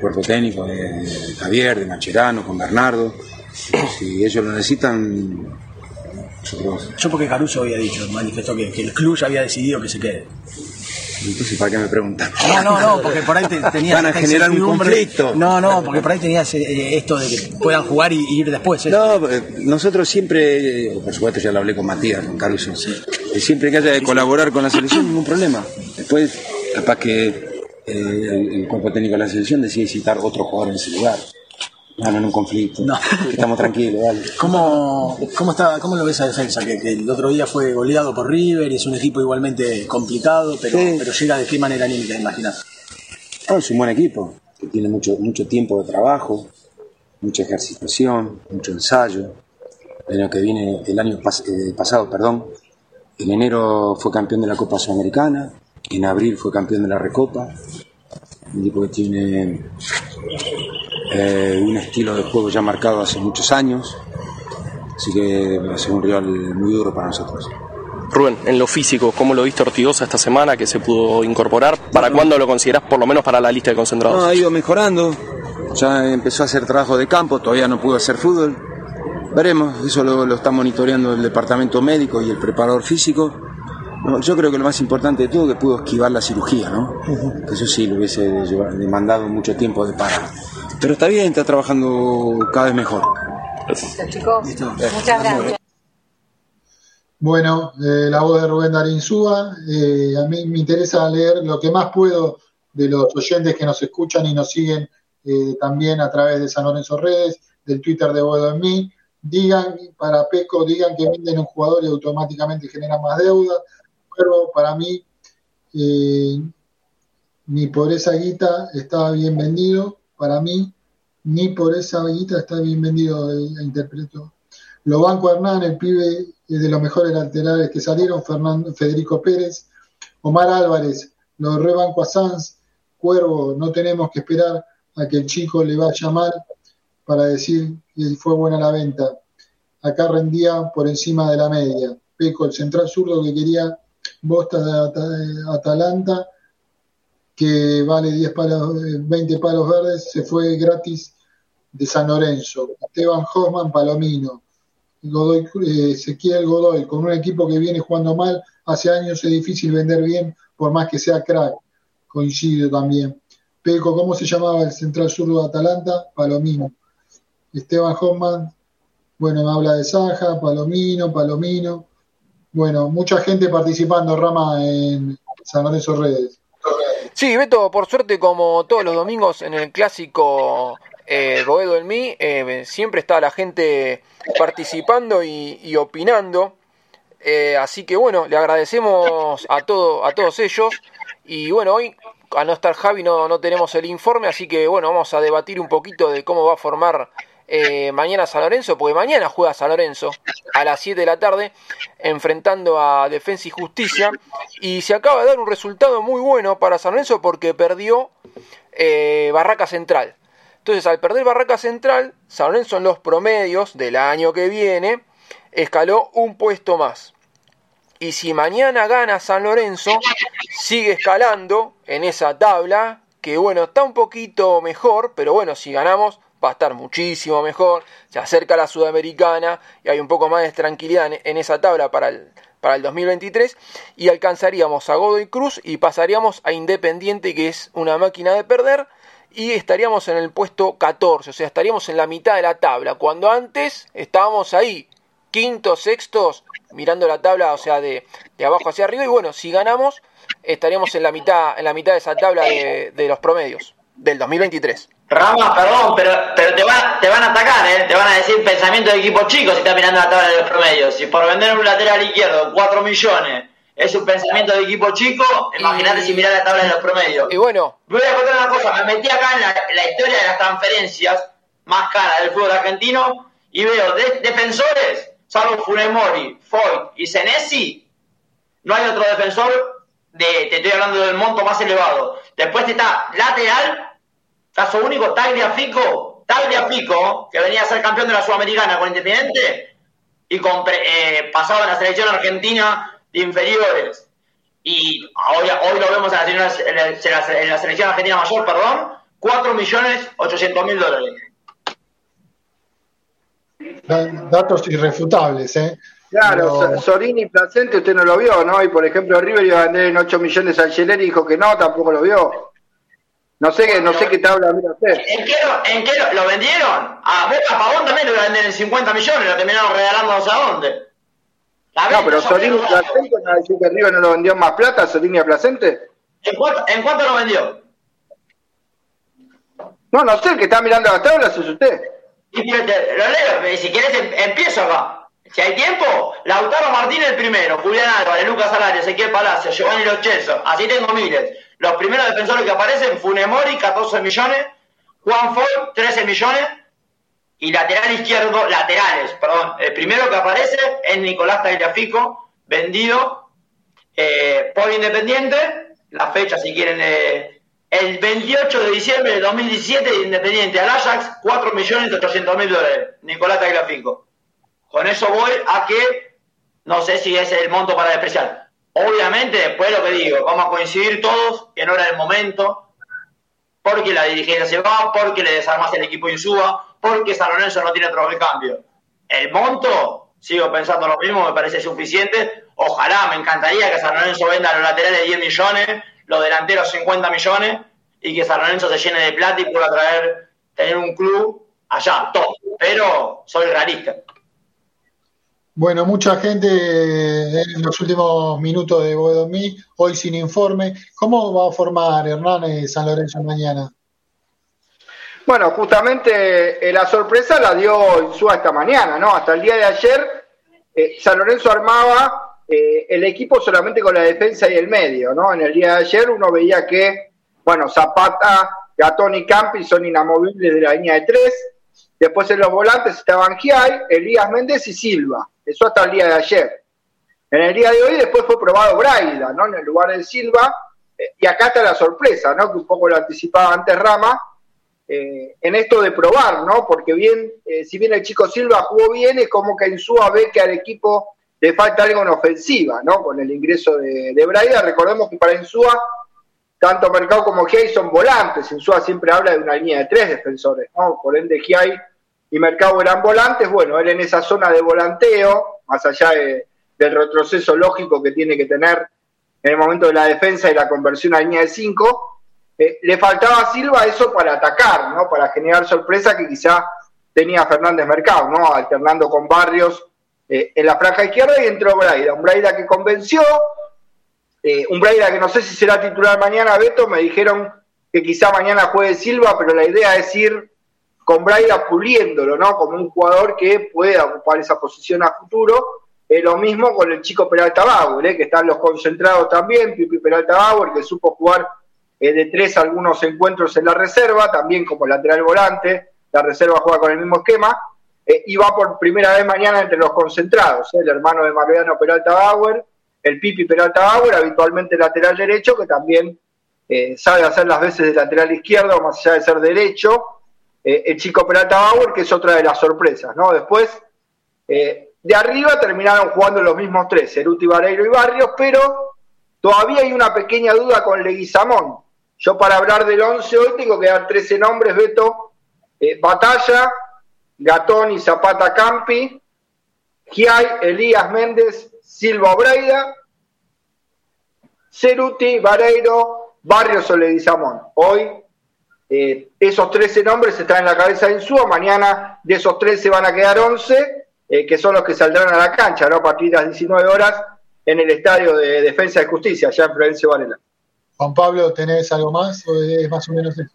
cuerpo técnico de Javier, de Macherano, con Bernardo. Si ellos lo necesitan, nosotros. Yo porque Caruso había dicho, manifestó que, que el club ya había decidido que se quede. Entonces, ¿para qué me preguntan? No, no, no, porque por ahí te, tenías Van a generar un conflicto. No, no, porque por ahí tenías eh, esto de que puedan jugar y, y ir después. ¿eh? No, eh, nosotros siempre, eh, por supuesto ya lo hablé con Matías, con Carlos, eh, siempre que haya de colaborar con la selección, ningún problema. Después, capaz que eh, el, el cuerpo técnico de la selección decide citar otro jugador en ese lugar. No, no en un conflicto. Estamos tranquilos, dale. ¿Cómo, cómo, está, ¿Cómo lo ves a defensa? Que, que el otro día fue goleado por River y es un equipo igualmente complicado, pero, Sí. pero llega de qué manera anímica, imaginas. Es un buen equipo, que tiene mucho, mucho tiempo de trabajo, mucha ejercitación, mucho ensayo. El año que viene, el año pas- eh, pasado, perdón, en enero fue campeón de la Copa Sudamericana, en abril fue campeón de la Recopa. Un equipo que tiene eh, un estilo de juego ya marcado hace muchos años, así que va a ser un rival muy duro para nosotros. Rubén, en lo físico, ¿cómo lo viste Ortigosa esta semana que se pudo incorporar? ¿Para cuándo lo considerás por lo menos para la lista de concentrados? No, ha ido mejorando. Ya empezó a hacer trabajo de campo, todavía no pudo hacer fútbol. Veremos, eso lo, lo está monitoreando el departamento médico y el preparador físico. No, yo creo que lo más importante de todo es que pudo esquivar la cirugía, ¿no? Eso sí, lo hubiese demandado mucho tiempo de para. Pero está bien, está trabajando cada vez mejor. chicos. Muchas gracias. Bueno, eh, la voz de Rubén Darín Súa. Eh, a mí me interesa leer lo que más puedo de los oyentes que nos escuchan y nos siguen eh, también a través de San Lorenzo Redes, del Twitter de Boedo en mí. Digan, para Peco, digan que venden un jugador y automáticamente generan más deuda. Pero para mí, eh, ni por esa guita estaba bien vendido. Para mí, ni por esa guita está bien vendido, eh, interpreto. Lo banco Hernán, el pibe es de los mejores laterales que salieron, Fernando, Federico Pérez, Omar Álvarez, lo rebanco a Cuervo, no tenemos que esperar a que el chico le vaya mal para decir que fue buena la venta. Acá rendía por encima de la media. Peco, el central zurdo que quería Bosta de At- Atalanta, que vale 10 palos, eh, 20 palos verdes, se fue gratis de San Lorenzo. Esteban Hoffman, Palomino. Godoy, eh, Ezequiel Godoy, con un equipo que viene jugando mal, hace años es difícil vender bien, por más que sea crack. Coincido también. Peco, ¿cómo se llamaba el central zurdo de Atalanta? Palomino. Esteban Hoffman, bueno, me habla de Saja, Palomino, Palomino. Bueno, mucha gente participando, Rama, en San Lorenzo Redes. Sí, Beto, por suerte, como todos los domingos en el clásico eh, Boedo en mí, eh, siempre está la gente participando y, y opinando. Eh, así que bueno, le agradecemos a, todo, a todos ellos. Y bueno, hoy, al no estar Javi, no, no tenemos el informe, así que bueno, vamos a debatir un poquito de cómo va a formar eh, mañana San Lorenzo, porque mañana juega San Lorenzo a las 7 de la tarde, enfrentando a Defensa y Justicia. Y se acaba de dar un resultado muy bueno para San Lorenzo porque perdió eh, Barraca Central. Entonces, al perder Barraca Central, San Lorenzo en los promedios del año que viene escaló un puesto más. Y si mañana gana San Lorenzo, sigue escalando en esa tabla, que bueno, está un poquito mejor, pero bueno, si ganamos va a estar muchísimo mejor, se acerca a la Sudamericana y hay un poco más de tranquilidad en, esa tabla para el, para el 2023 y alcanzaríamos a Godoy Cruz y pasaríamos a Independiente que es una máquina de perder y estaríamos en el puesto 14, o sea, estaríamos en la mitad de la tabla, cuando antes estábamos ahí, quintos, sextos, mirando la tabla, o sea, de, de abajo hacia arriba, y bueno, si ganamos, estaríamos en la mitad, en la mitad de esa tabla de, de los promedios del 2023. Rama, perdón, pero, pero te, van, te van a atacar, ¿eh? te van a decir pensamiento de equipo chico si estás mirando la tabla de los promedios. Si por vender un lateral izquierdo 4 millones es un pensamiento de equipo chico, imagínate si miras la tabla de los promedios. Y bueno. Voy a contar una cosa, me metí acá en la, historia de las transferencias más caras del fútbol argentino y veo defensores, salvo Funemori, Foy y Senesi, no hay otro defensor de, te estoy hablando del monto más elevado. Después está lateral, caso único, Tagliafico, Tagliafico, que venía a ser campeón de la Sudamericana con Independiente y con, eh, pasaba en la selección argentina de inferiores y hoy, hoy lo vemos en la, selección argentina mayor, perdón, 4 millones 800 mil dólares. Datos irrefutables, ¿eh? Claro, Sorini Placente usted no lo vio, ¿no? Y por ejemplo River iba a vender en 8 millones al Geller y dijo que no, tampoco lo vio. No sé, qué, no sé qué tabla mira usted. ¿En qué, lo, en qué lo, vendieron? A Boca Pavón también lo iba a vender en 50 millones, lo terminaron regalando no sé a dónde. No, pero Sorini Placente no decir que River no lo vendió más plata, Sorini a Placente. ¿En cuánto, ¿En cuánto lo vendió? No, no sé, el que está mirando las tablas es usted. Y lo leo, si quieres em, empiezo acá. Si hay tiempo, Lautaro Martínez el primero, Julián Álvarez, Lucas Salario, Ezequiel Palacio, Giovanni Lochelso, así tengo miles. Los primeros defensores que aparecen, Funemori, 14 millones, Juan Foy, 13 millones, y lateral izquierdo, laterales, perdón. El primero que aparece es Nicolás Tagliafico, vendido eh, por Independiente, la fecha si quieren, eh, el 28 de diciembre de 2017 Independiente al Ajax, 4 millones 800 mil dólares, Nicolás Tagliafico. Con eso voy a que no sé si es el monto para despreciar. Obviamente, después lo que digo, vamos a coincidir todos que no era el momento, porque la dirigencia se va, porque le desarmas el equipo Insúa, porque San Lorenzo no tiene otro recambio. El monto, sigo pensando lo mismo, me parece suficiente. Ojalá, me encantaría que San Lorenzo venda los laterales 10 millones, los delanteros 50 millones, y que San Lorenzo se llene de plata y pueda traer, tener un club allá, todo. Pero soy realista. Bueno, mucha gente en los últimos minutos de Boedomí, hoy sin informe. ¿Cómo va a formar Hernán San Lorenzo mañana? Bueno, justamente eh, la sorpresa la dio Insúa esta mañana, ¿no? Hasta el día de ayer, eh, San Lorenzo armaba eh, el equipo solamente con la defensa y el medio, ¿no? En el día de ayer uno veía que, bueno, Zapata, Gatón y Campi son inamovibles de la línea de tres. Después en los volantes estaban Giai, Elías Méndez y Silva. Eso hasta el día de ayer. En el día de hoy después fue probado Braida, ¿no? En el lugar de Silva. Eh, y acá está la sorpresa, ¿no? Que un poco lo anticipaba antes Rama. Eh, en esto de probar, ¿no? Porque bien, eh, si bien el chico Silva jugó bien, es como que Insúa ve que al equipo le falta algo en ofensiva, ¿no? Con el ingreso de, Braida. Recordemos que para Insúa, tanto Mercado como Giai son volantes. Insúa siempre habla de una línea de tres defensores, ¿no? Por ende, Giai y Mercado eran volantes, bueno, él en esa zona de volanteo, más allá del retroceso lógico que tiene que tener en el momento de la defensa y la conversión a línea de 5, eh, le faltaba a Silva eso para atacar, ¿no? Para generar sorpresa que quizá tenía Fernández Mercado, ¿no? Alternando con Barrios eh, en la franja izquierda y entró Braida, un Braida que convenció, eh, un Braida que no sé si será titular mañana, Beto, me dijeron que quizá mañana juegue Silva, pero la idea es ir con Braida puliéndolo, ¿no? Como un jugador que pueda ocupar esa posición a futuro. Es lo mismo con el chico Peralta Bauer, ¿eh? que están los concentrados también, Pipi Peralta Bauer, que supo jugar eh, de tres algunos encuentros en la reserva, también como lateral volante, la reserva juega con el mismo esquema, eh, y va por primera vez mañana entre los concentrados, el hermano de Mariano Peralta Bauer, el Pipi Peralta Bauer, habitualmente lateral derecho, que también sabe hacer las veces de lateral izquierdo, más allá de ser derecho, eh, el chico Peralta Bauer, que es otra de las sorpresas, ¿no? Después, eh, de arriba terminaron jugando los mismos tres, Ceruti, Vareiro y Barrios, pero todavía hay una pequeña duda con Leguizamón. Yo para hablar del 11 hoy tengo que dar 13 nombres, Beto, eh, Batalla, Gatón y Zapata Campi, Giai, Elías Méndez, Silva Breida, Ceruti, Vareiro, Barrios o Leguizamón. Hoy eh, esos 13 nombres están en la cabeza de Insúa, mañana de esos 13 van a quedar 11, eh, que son los que saldrán a la cancha, ¿no? A partir de las 19 horas en el Estadio de Defensa y Justicia, allá en Florencio Varela. Juan Pablo, ¿tenés algo más o es más o menos eso?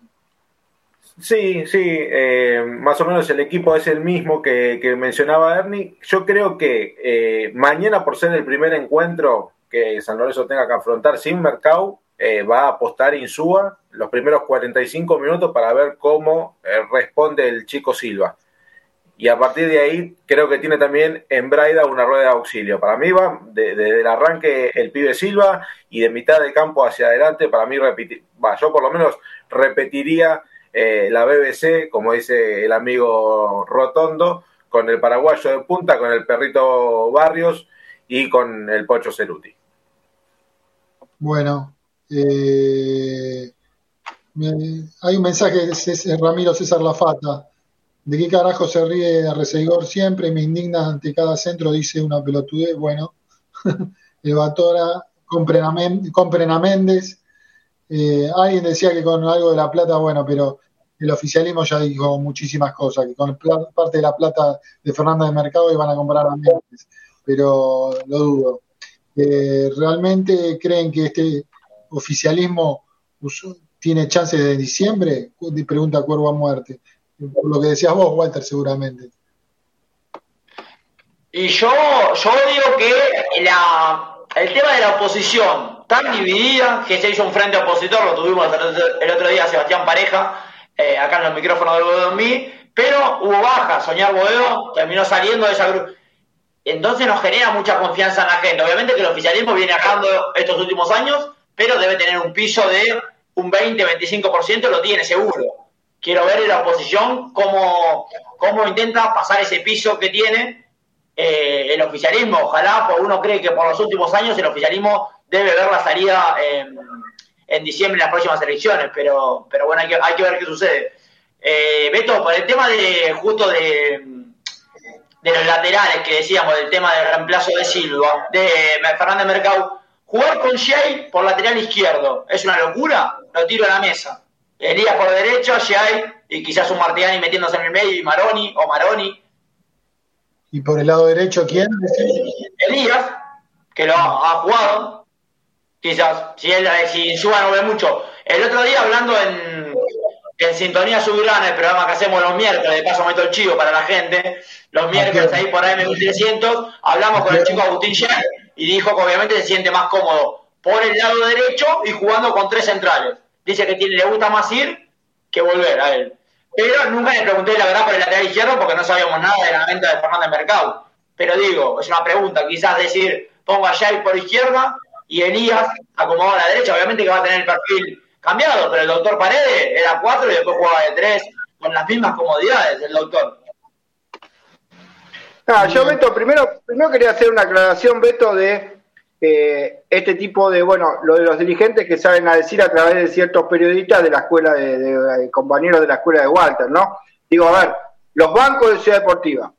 Sí, sí, eh, más o menos el equipo es el mismo que, que mencionaba Ernie. Yo creo que eh, mañana, por ser el primer encuentro que San Lorenzo tenga que afrontar sin Mercado, eh, va a apostar Insúa los primeros 45 minutos para ver cómo eh, responde el chico Silva. Y a partir de ahí, creo que tiene también en Braida una rueda de auxilio. Para mí va desde el arranque el pibe Silva y de mitad de campo hacia adelante, para mí, va, yo por lo menos repetiría eh, la BBC, como dice el amigo Rotondo, con el paraguayo de punta, con el perrito Barrios y con el Pocho Ceruti. Bueno, eh, hay un mensaje de Ramiro César Lafata. ¿De qué carajo se ríe Reseigor siempre? Me indigna ante cada centro, dice una pelotudez. Bueno, Evatora, compren a, compren a Méndez. Eh, alguien decía que con algo de la plata, bueno, pero el oficialismo ya dijo muchísimas cosas, que con parte de la plata de Fernanda de Mercado iban a comprar a Méndez, pero lo dudo. Eh, ¿Realmente creen que este oficialismo tiene chances de diciembre? Pregunta Cuervo a Muerte. Por lo que decías vos, Walter, seguramente. Y yo, yo digo que el tema de la oposición tan dividida, que se hizo un frente opositor, lo tuvimos el otro- el otro día Sebastián Pareja, eh, acá en los micrófonos del Boedo en mí, pero hubo baja, Soñar Boedo terminó saliendo de esa grupo. Entonces nos genera mucha confianza en la gente. Obviamente que el oficialismo viene bajando estos últimos años, pero debe tener un piso de un 20-25%, lo tiene seguro. Quiero ver en la oposición cómo, cómo intenta pasar ese piso que tiene eh, el oficialismo. Ojalá, porque uno cree que por los últimos años el oficialismo debe ver la salida en, diciembre en las próximas elecciones, pero, pero bueno, hay que, hay que ver qué sucede. Eh, Beto, por el tema de justo de, de los laterales que decíamos, del tema del reemplazo de Silva, de Fernández Mercado, jugar con Shea por lateral izquierdo, ¿es una locura? Lo tiro a la mesa. Elías por derecha, Shea y quizás un Martínez metiéndose en el medio y Maroni o Maroni. ¿Y por el lado derecho quién? Elías, que lo ha, jugado, quizás, si él si Suba no ve mucho. El otro día hablando en, en Sintonía Subirana, el programa que hacemos los miércoles, de paso meto el chivo para la gente, los miércoles ahí por AM1300, hablamos con el chico Agustín Scher y dijo que obviamente se siente más cómodo por el lado derecho y jugando con tres centrales. Dice que tiene, le gusta más ir que volver a él. Pero nunca le pregunté la verdad por el lateral izquierdo porque no sabíamos nada de la venta de Fernández Mercado. Pero digo, es una pregunta, quizás decir, pongo a Jai por izquierda y Elías acomodado a la derecha, obviamente que va a tener el perfil cambiado, pero el doctor Paredes era cuatro y después jugaba de tres, con las mismas comodidades el doctor. Ah, yo, Beto, primero, primero quería hacer una aclaración, Beto, de eh, este tipo de, bueno, lo de los dirigentes que saben a decir a través de ciertos periodistas de la escuela, de, de- de compañeros de la escuela de Walter, ¿no? Digo, a ver, los bancos de Ciudad Deportiva,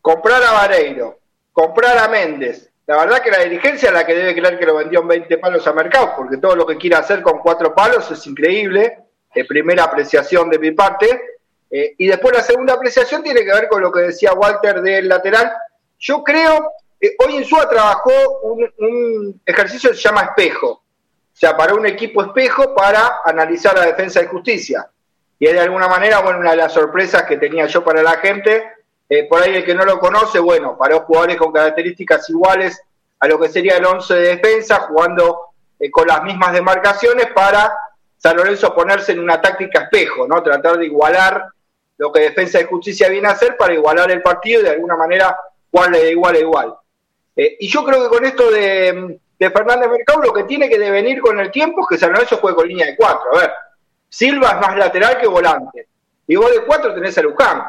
comprar a Vareiro, comprar a Méndez, la verdad que la dirigencia es la que debe creer que lo vendió en 20 palos a mercado, porque todo lo que quiere hacer con cuatro palos es increíble, eh, primera apreciación de mi parte, eh, y después la segunda apreciación tiene que ver con lo que decía Walter del lateral. Yo creo, eh, hoy en SUA trabajó un, ejercicio que se llama espejo. O sea, para un equipo espejo para analizar la defensa de justicia. Y es de alguna manera, bueno, una de las sorpresas que tenía yo para la gente. Eh, por ahí el que no lo conoce, bueno, para jugadores con características iguales a lo que sería el 11 de defensa, jugando con las mismas demarcaciones para San Lorenzo ponerse en una táctica espejo, ¿no? Tratar de igualar lo que Defensa de Justicia viene a hacer para igualar el partido y de alguna manera jugarle de igual a igual. Eh, y yo creo que con esto de, de Fernández Mercado lo que tiene que devenir con el tiempo es que San Lorenzo juegue con línea de cuatro. A ver, Silva es más lateral que volante. Y vos de cuatro tenés a Luján.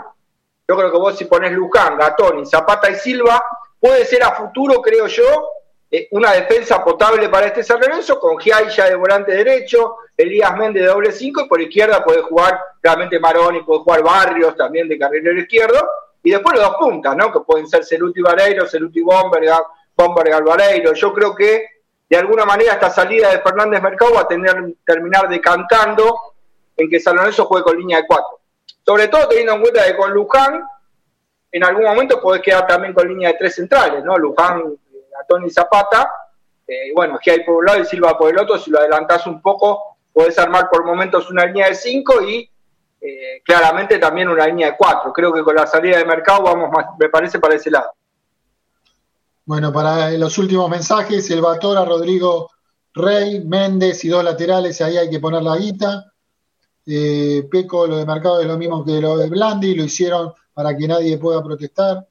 Yo creo que vos si ponés Luján, Gatón y Zapata y Silva, puede ser a futuro, creo yo, eh, una defensa potable para este San Lorenzo, con Giai ya de volante derecho, Elías Méndez de doble 5, y por izquierda puede jugar realmente Maroni, puede jugar Barrios también de carrilero izquierdo, y después los dos puntas, ¿no? Que pueden ser Celuti Vareiro, Celuti Bomberg, Bomberg Alvareiro. Yo creo que de alguna manera esta salida de Fernández Mercado va a tener, terminar decantando en que San juegue con línea de cuatro. Sobre todo teniendo en cuenta que con Luján, en algún momento podés quedar también con línea de tres centrales, ¿no? Luján, Tony Zapata, eh, bueno, hay por un lado y Silva por el otro, si lo adelantás un poco, podés armar por momentos una línea de cinco y eh, claramente también una línea de cuatro. Creo que con la salida de mercado vamos más, me parece, para ese lado. Bueno, para los últimos mensajes, el Batora, Rodrigo Rey, Méndez y dos laterales, ahí hay que poner la guita. Eh, Peco, lo de mercado es lo mismo que lo de Blandi, lo hicieron para que nadie pueda protestar.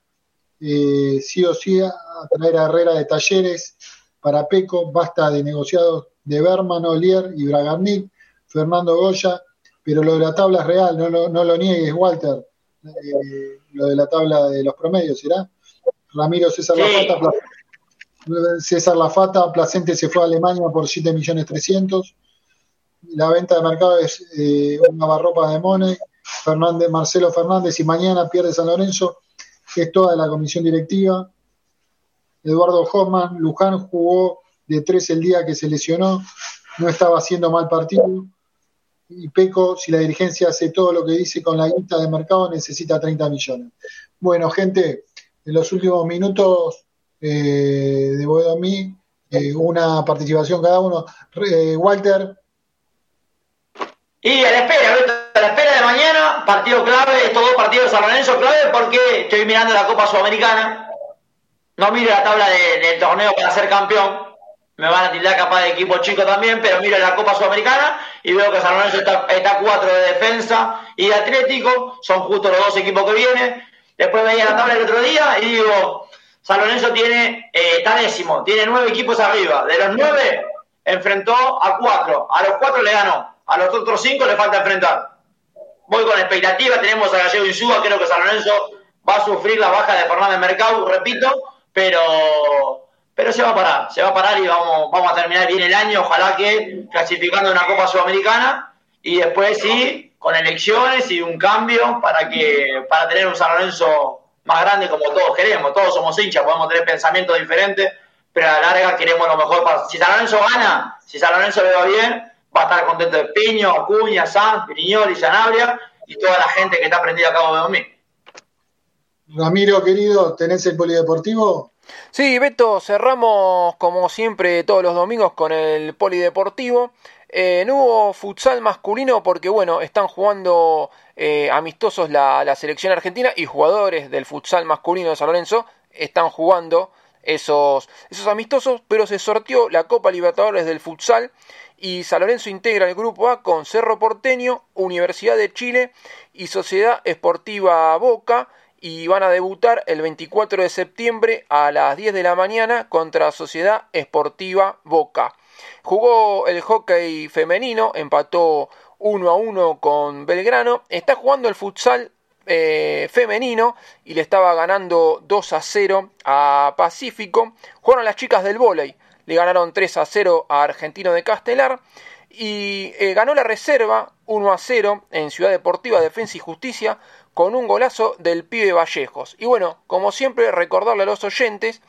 Eh, sí o sí, a traer a Herrera de Talleres para Peco, basta de negociados de Berman, Olier y Bragarnik, Fernando Goya, pero lo de la tabla es real, no, lo, no lo niegues, Walter. Eh, lo de la tabla de los promedios, ¿será? Ramiro César Lafata, César Lafata, Placente se fue a Alemania por 7 millones 300. La venta de mercado es eh, una barropa de Mone, Fernández, Marcelo Fernández y mañana pierde San Lorenzo, es toda la comisión directiva. Eduardo Hoffman, Luján jugó de tres el día que se lesionó, no estaba haciendo mal partido y Peco, si la dirigencia hace todo lo que dice con la guita de mercado, necesita 30 millones. Bueno, gente, en los últimos minutos eh, de Boedo mí, eh, una participación cada uno. Eh, Walter. Y a la espera, a la espera de mañana, partido clave, estos dos partidos de San Lorenzo clave porque estoy mirando la Copa Sudamericana. No miro la tabla del torneo para ser campeón me van a tildar capaz de equipo chico también, pero miro la Copa Sudamericana y veo que San Lorenzo está, está cuatro de defensa y de Atlético, son justo los dos equipos que vienen. Después veía la tabla el otro día y digo, San Lorenzo tiene, eh, está décimo, tiene nueve equipos arriba. De los nueve, enfrentó a cuatro. A los cuatro le ganó. A los otros cinco le falta enfrentar. Voy con expectativa, tenemos a Gallego Insúa, creo que San Lorenzo va a sufrir la baja de Fernández Mercado, repito, pero pero se va a parar, se va a parar y vamos, vamos a terminar bien el año, ojalá que clasificando una Copa Sudamericana y después sí, con elecciones y un cambio para que para tener un San Lorenzo más grande como todos queremos, todos somos hinchas, podemos tener pensamientos diferentes, pero a la larga queremos lo mejor para... Si San Lorenzo gana, si San Lorenzo le va bien, va a estar contento de Piño, Acuña, Sanz, Piriñol y Sanabria y toda la gente que está prendida a cabo de dormir. Ramiro, querido, ¿tenés el polideportivo? Sí, Beto, cerramos como siempre todos los domingos con el polideportivo. Eh, no hubo futsal masculino porque, bueno, están jugando eh, amistosos la, selección argentina y jugadores del futsal masculino de San Lorenzo están jugando esos, esos amistosos, pero se sorteó la Copa Libertadores del futsal y San Lorenzo integra el grupo A con Cerro Porteño, Universidad de Chile y Sociedad Esportiva Boca y van a debutar el 24 de septiembre a las 10 de la mañana contra Sociedad Esportiva Boca. Jugó el hockey femenino, empató 1 a 1 con Belgrano. Está jugando el futsal eh, femenino y le estaba ganando 2 a 0 a Pacífico. Jugaron las chicas del vóley, le ganaron 3 a 0 a Argentino de Castelar. Y eh, ganó la reserva 1 a 0 en Ciudad Deportiva Defensa y Justicia con un golazo del pibe Vallejos. Y bueno, como siempre, recordarle a los oyentes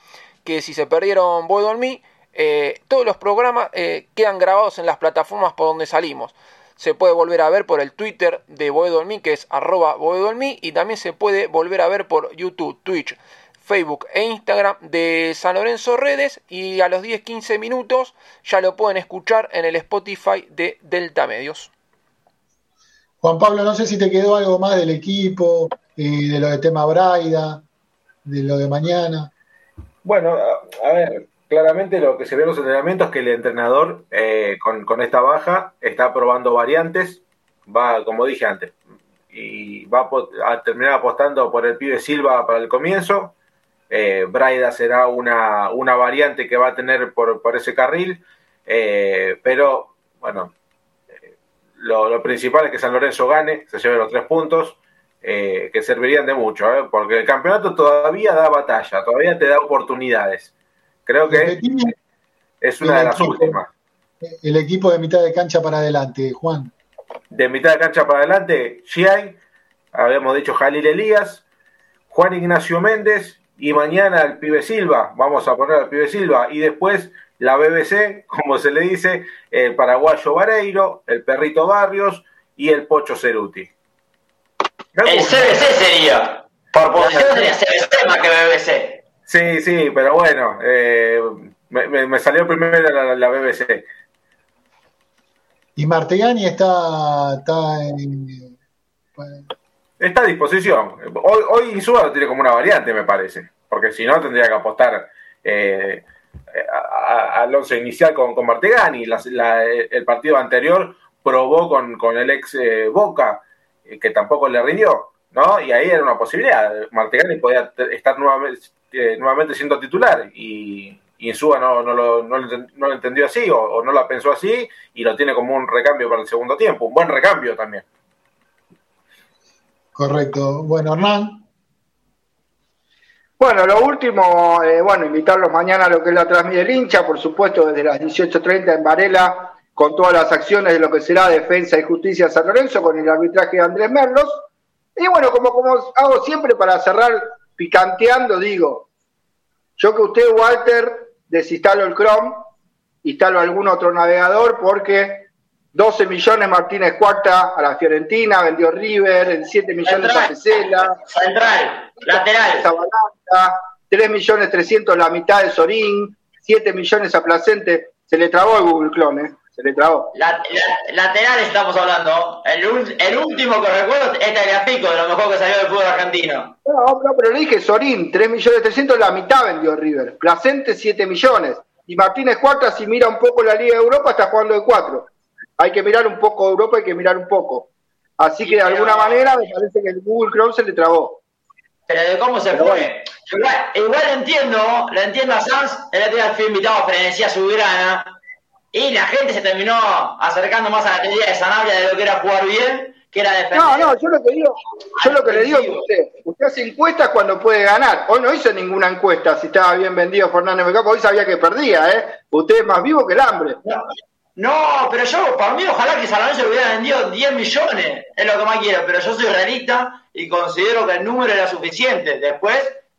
que si se perdieron Voy Dormir, eh, todos los programas eh, quedan grabados en las plataformas por donde salimos. Se puede volver a ver por el Twitter de Boedolmi, que es arroba Boedolmi, y también se puede volver a ver por YouTube, Twitch, Facebook e Instagram de San Lorenzo Redes. Y a los 10-15 minutos ya lo pueden escuchar en el Spotify de Delta Medios. Juan Pablo, no sé si te quedó algo más del equipo, y de lo de tema Braida, de lo de mañana. Bueno, a, ver, claramente lo que se ve en los entrenamientos es que el entrenador eh, con, esta baja está probando variantes, va, como dije antes, y va a, terminar apostando por el pibe Silva para el comienzo. Eh, Braida será una, una, variante que va a tener por, por ese carril, eh, pero bueno, lo, principal es que San Lorenzo gane, se lleve los tres puntos. eh, que servirían de mucho, ¿eh? porque el campeonato todavía da batalla, todavía te da oportunidades. Creo que es una de las últimas. El equipo de mitad de cancha para adelante, Juan. De mitad de cancha para adelante, Giai, habíamos dicho Jalil Elías, Juan Ignacio Méndez y mañana el pibe Silva, vamos a poner al pibe Silva, y después la BBC, como se le dice, el paraguayo Vareiro, el perrito Barrios y el Pocho Ceruti. El CBC sería. Por posición sería CBC más que BBC. Sí, sí, pero bueno, eh, me, me, salió primero la, la, BBC. Y Martegani está, está en, Está a disposición. Hoy, hoy Insúa lo tiene como una variante, me parece. Porque si no, tendría que apostar eh, al once inicial con, con Martegani. La, el partido anterior probó con, con el ex eh, Boca, eh, que tampoco le rindió. ¿no? Y ahí era una posibilidad. Martegani podía estar nuevamente, eh, nuevamente siendo titular. Y, y Insúa no, no, lo, no, no, lo, entendió así o, o no la pensó así y lo tiene como un recambio para el segundo tiempo. Un buen recambio también. Correcto. Bueno, Hernán. Bueno, lo último, eh, bueno, invitarlos mañana a lo que es la transmisión del hincha, por supuesto, desde las 18.30 en Varela, con todas las acciones de lo que será Defensa y Justicia San Lorenzo, con el arbitraje de Andrés Merlos. Y bueno, como, como hago siempre para cerrar picanteando, digo, yo que usted, Walter, desinstalo el Chrome, instalo algún otro navegador porque 12 millones Martínez Cuarta a la Fiorentina, vendió River, en 7 millones a Pesela. Central, lateral. Zabalata, 3 millones 300 la mitad de Sorín, 7 millones a Placente. Se le trabó el Google Clone, ¿eh? se le trabó. La, la, lateral estamos hablando. El, el, último que recuerdo es Tagliafico, de lo mejor que salió del fútbol argentino. No, no, pero le dije Sorín, 3 millones 300 la mitad vendió River. Placente, 7 millones. Y Martínez Cuarta, si mira un poco la Liga de Europa, está jugando de 4 hay que mirar un poco Europa, hay que mirar un poco. Así que de alguna manera me parece que el Google Chrome se le trabó. Pero de cómo se Pero fue. bueno. Igual, igual entiendo, lo entiendo a Sanz, el otro día fui invitado a Frenesía Subirana, y la gente se terminó acercando más a la teoría de Sanabria de lo que era jugar bien, que era defender. No, no, yo lo que digo, yo lo que le digo es que usted, usted hace encuestas cuando puede ganar. Hoy no hizo ninguna encuesta si estaba bien vendido Fernández Mecapo, hoy sabía que perdía, ¿eh? Usted es más vivo que el hambre. No, pero yo, para mí, ojalá que San Lorenzo le hubiera vendido 10 millones, es lo que más quiero, pero yo soy realista y considero que el número era suficiente. Después,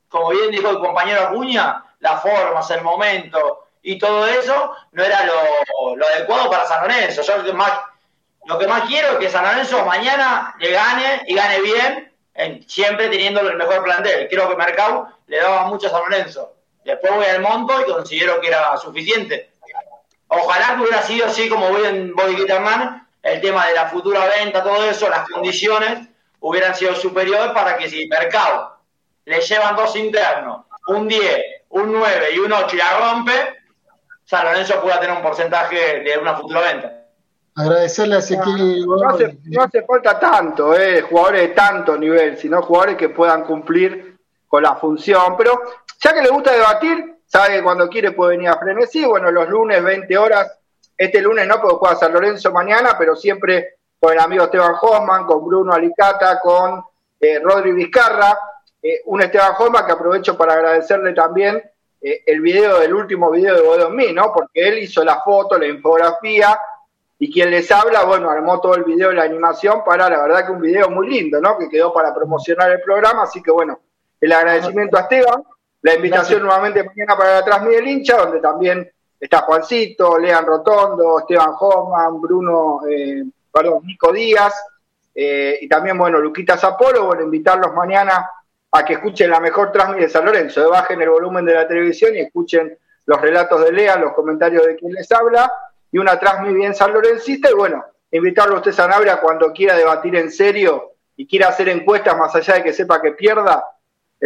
como bien dijo el compañero Acuña, las formas, el momento y todo eso no era lo, lo adecuado para San Lorenzo. Yo lo que, más, lo que más quiero es que San Lorenzo mañana le gane y gane bien, en, siempre teniendo el mejor plantel. Creo que Mercado le daba mucho a San Lorenzo. Después voy al monto y considero que era suficiente. Ojalá que hubiera sido así como voy en Body Gitterman, el tema de la futura venta, todo eso, las condiciones hubieran sido superiores para que si Mercado le llevan dos internos, un 10, un 9 y un 8 y la rompe, San Lorenzo pueda tener un porcentaje de una futura venta. Agradecerle a Ezequiel. No hace, no hace falta tanto, eh, jugadores de tanto nivel, sino jugadores que puedan cumplir con la función. Pero ya que le gusta debatir, sabe que cuando quiere puede venir a Frenesí. Bueno, los lunes, 20 horas. Este lunes no, porque juega San Lorenzo mañana, pero siempre con el amigo Esteban Hoffman, con Bruno Alicata, con eh, Rodri Vizcarra. Eh, un Esteban Hoffman que aprovecho para agradecerle también eh, el video del último video de Bodo mí, ¿no? Porque él hizo la foto, la infografía, y quien les habla, bueno, armó todo el video y la animación para, la verdad que un video muy lindo, ¿no? Que quedó para promocionar el programa, así que bueno, el agradecimiento a Esteban. La invitación nuevamente mañana para la Transmite del hincha, donde también está Juancito, Lean Rotondo, Esteban Hoffman, Bruno, eh, perdón, Nico Díaz, eh, y también, bueno, Luquita Zapolo, bueno, invitarlos mañana a que escuchen la mejor Transmite de San Lorenzo, eh, bajen el volumen de la televisión y escuchen los relatos de Lea, los comentarios de quien les habla, y una Transmite bien San Lorencista, y bueno, invitarlo a usted Sanabria cuando quiera debatir en serio y quiera hacer encuestas más allá de que sepa que pierda,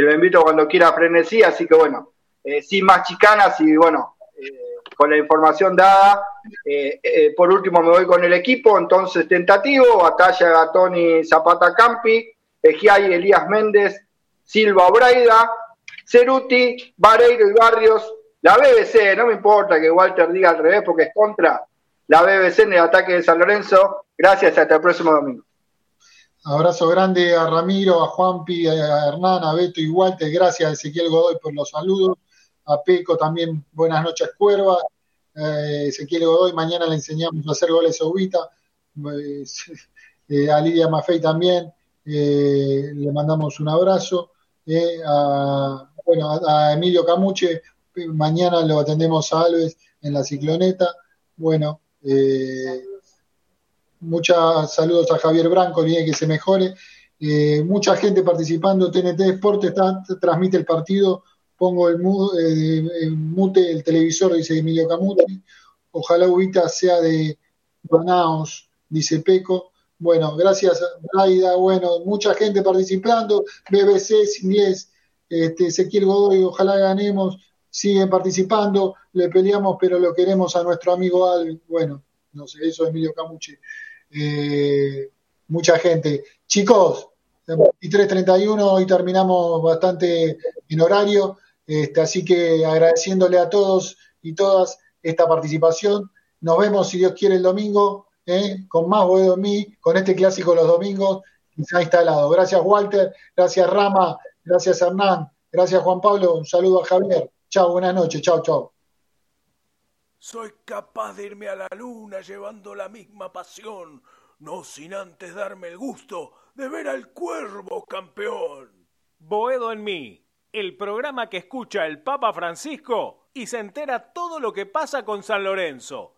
lo invito cuando quiera Frenesí, así que bueno, eh, sin más chicanas y bueno, eh, con la información dada, eh, por último me voy con el equipo, entonces tentativo, Batalla Gatoni Zapata Campi, Ejiay Elías Méndez, Silva Obraida, Ceruti, Vareiro y Barrios, la BBC, no me importa que Walter diga al revés porque es contra la BBC en el ataque de San Lorenzo, gracias, hasta el próximo domingo. Abrazo grande a Ramiro, a Juanpi, a Hernán, a Beto y Walter. Gracias a Ezequiel Godoy por los saludos. A Peco también, buenas noches, Cuerva. Eh, Ezequiel Godoy, mañana le enseñamos a hacer goles a Ubita. Eh, a Lidia Maffei también, eh, le mandamos un abrazo. a, bueno, a Emilio Camuche, mañana lo atendemos a Alves en la cicloneta. Bueno, muchos saludos a Javier Branco, bien que se mejore. mucha gente participando, TNT Deportes transmite el partido pongo el, mute el televisor, dice Emilio Camuti. Ojalá Ubita sea de Banaos, dice Peco. Bueno, gracias, Braida. Bueno, mucha gente participando. BBC, inglés, este, Ezequiel Godoy, ojalá ganemos. Siguen participando, le peleamos, pero lo queremos a nuestro amigo Al. Bueno, no sé, eso es Emilio Camuche. Eh, mucha gente. Chicos, 23.31, hoy terminamos bastante en horario. Este, así que agradeciéndole a todos y todas esta participación. Nos vemos, si Dios quiere, el domingo, ¿eh? con más Boedo en mí, con este clásico los domingos, ha instalado. Gracias, Walter. Gracias, Rama. Gracias, Hernán. Gracias, Juan Pablo. Un saludo a Javier. Chao, buenas noches. Chao, chao. Soy capaz de irme a la luna llevando la misma pasión, no sin antes darme el gusto de ver al cuervo campeón. Boedo en mí el programa que escucha el Papa Francisco y se entera todo lo que pasa con San Lorenzo.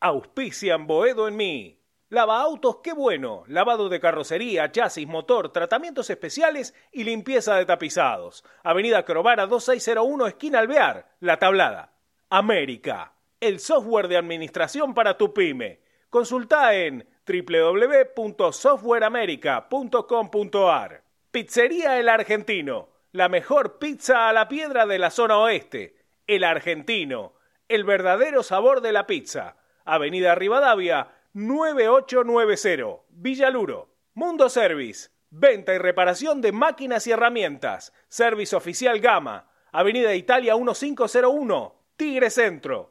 Auspician Boedo en mí. Lava autos, qué bueno. Lavado de carrocería, chasis, motor, tratamientos especiales y limpieza de tapizados. Avenida Crovara 2601, esquina Alvear, La Tablada. América, el software de administración para tu pyme. Consulta en www.softwareamerica.com.ar. Pizzería El Argentino la mejor pizza a la piedra de la zona oeste, el argentino, el verdadero sabor de la pizza. Avenida Rivadavia, 9890, Villaluro. Mundo Service, venta y reparación de máquinas y herramientas. Service Oficial Gama, Avenida Italia 1501, Tigre Centro.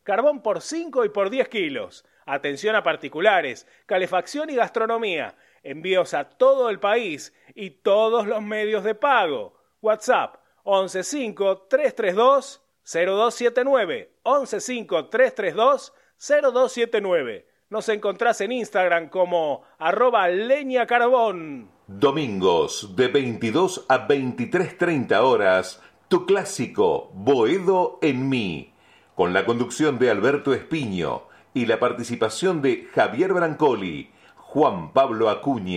carbón por 5 y por 10 kilos. Atención a particulares, calefacción y gastronomía. Envíos a todo el país y todos los medios de pago. WhatsApp 115-332-0279. 115-332-0279. Nos encontrás en Instagram como arroba leña carbón. Domingos de 22 a 23.30 horas, tu clásico Boedo en mí, con la conducción de Alberto Espiño y la participación de Javier Brancoli, Juan Pablo Acuña.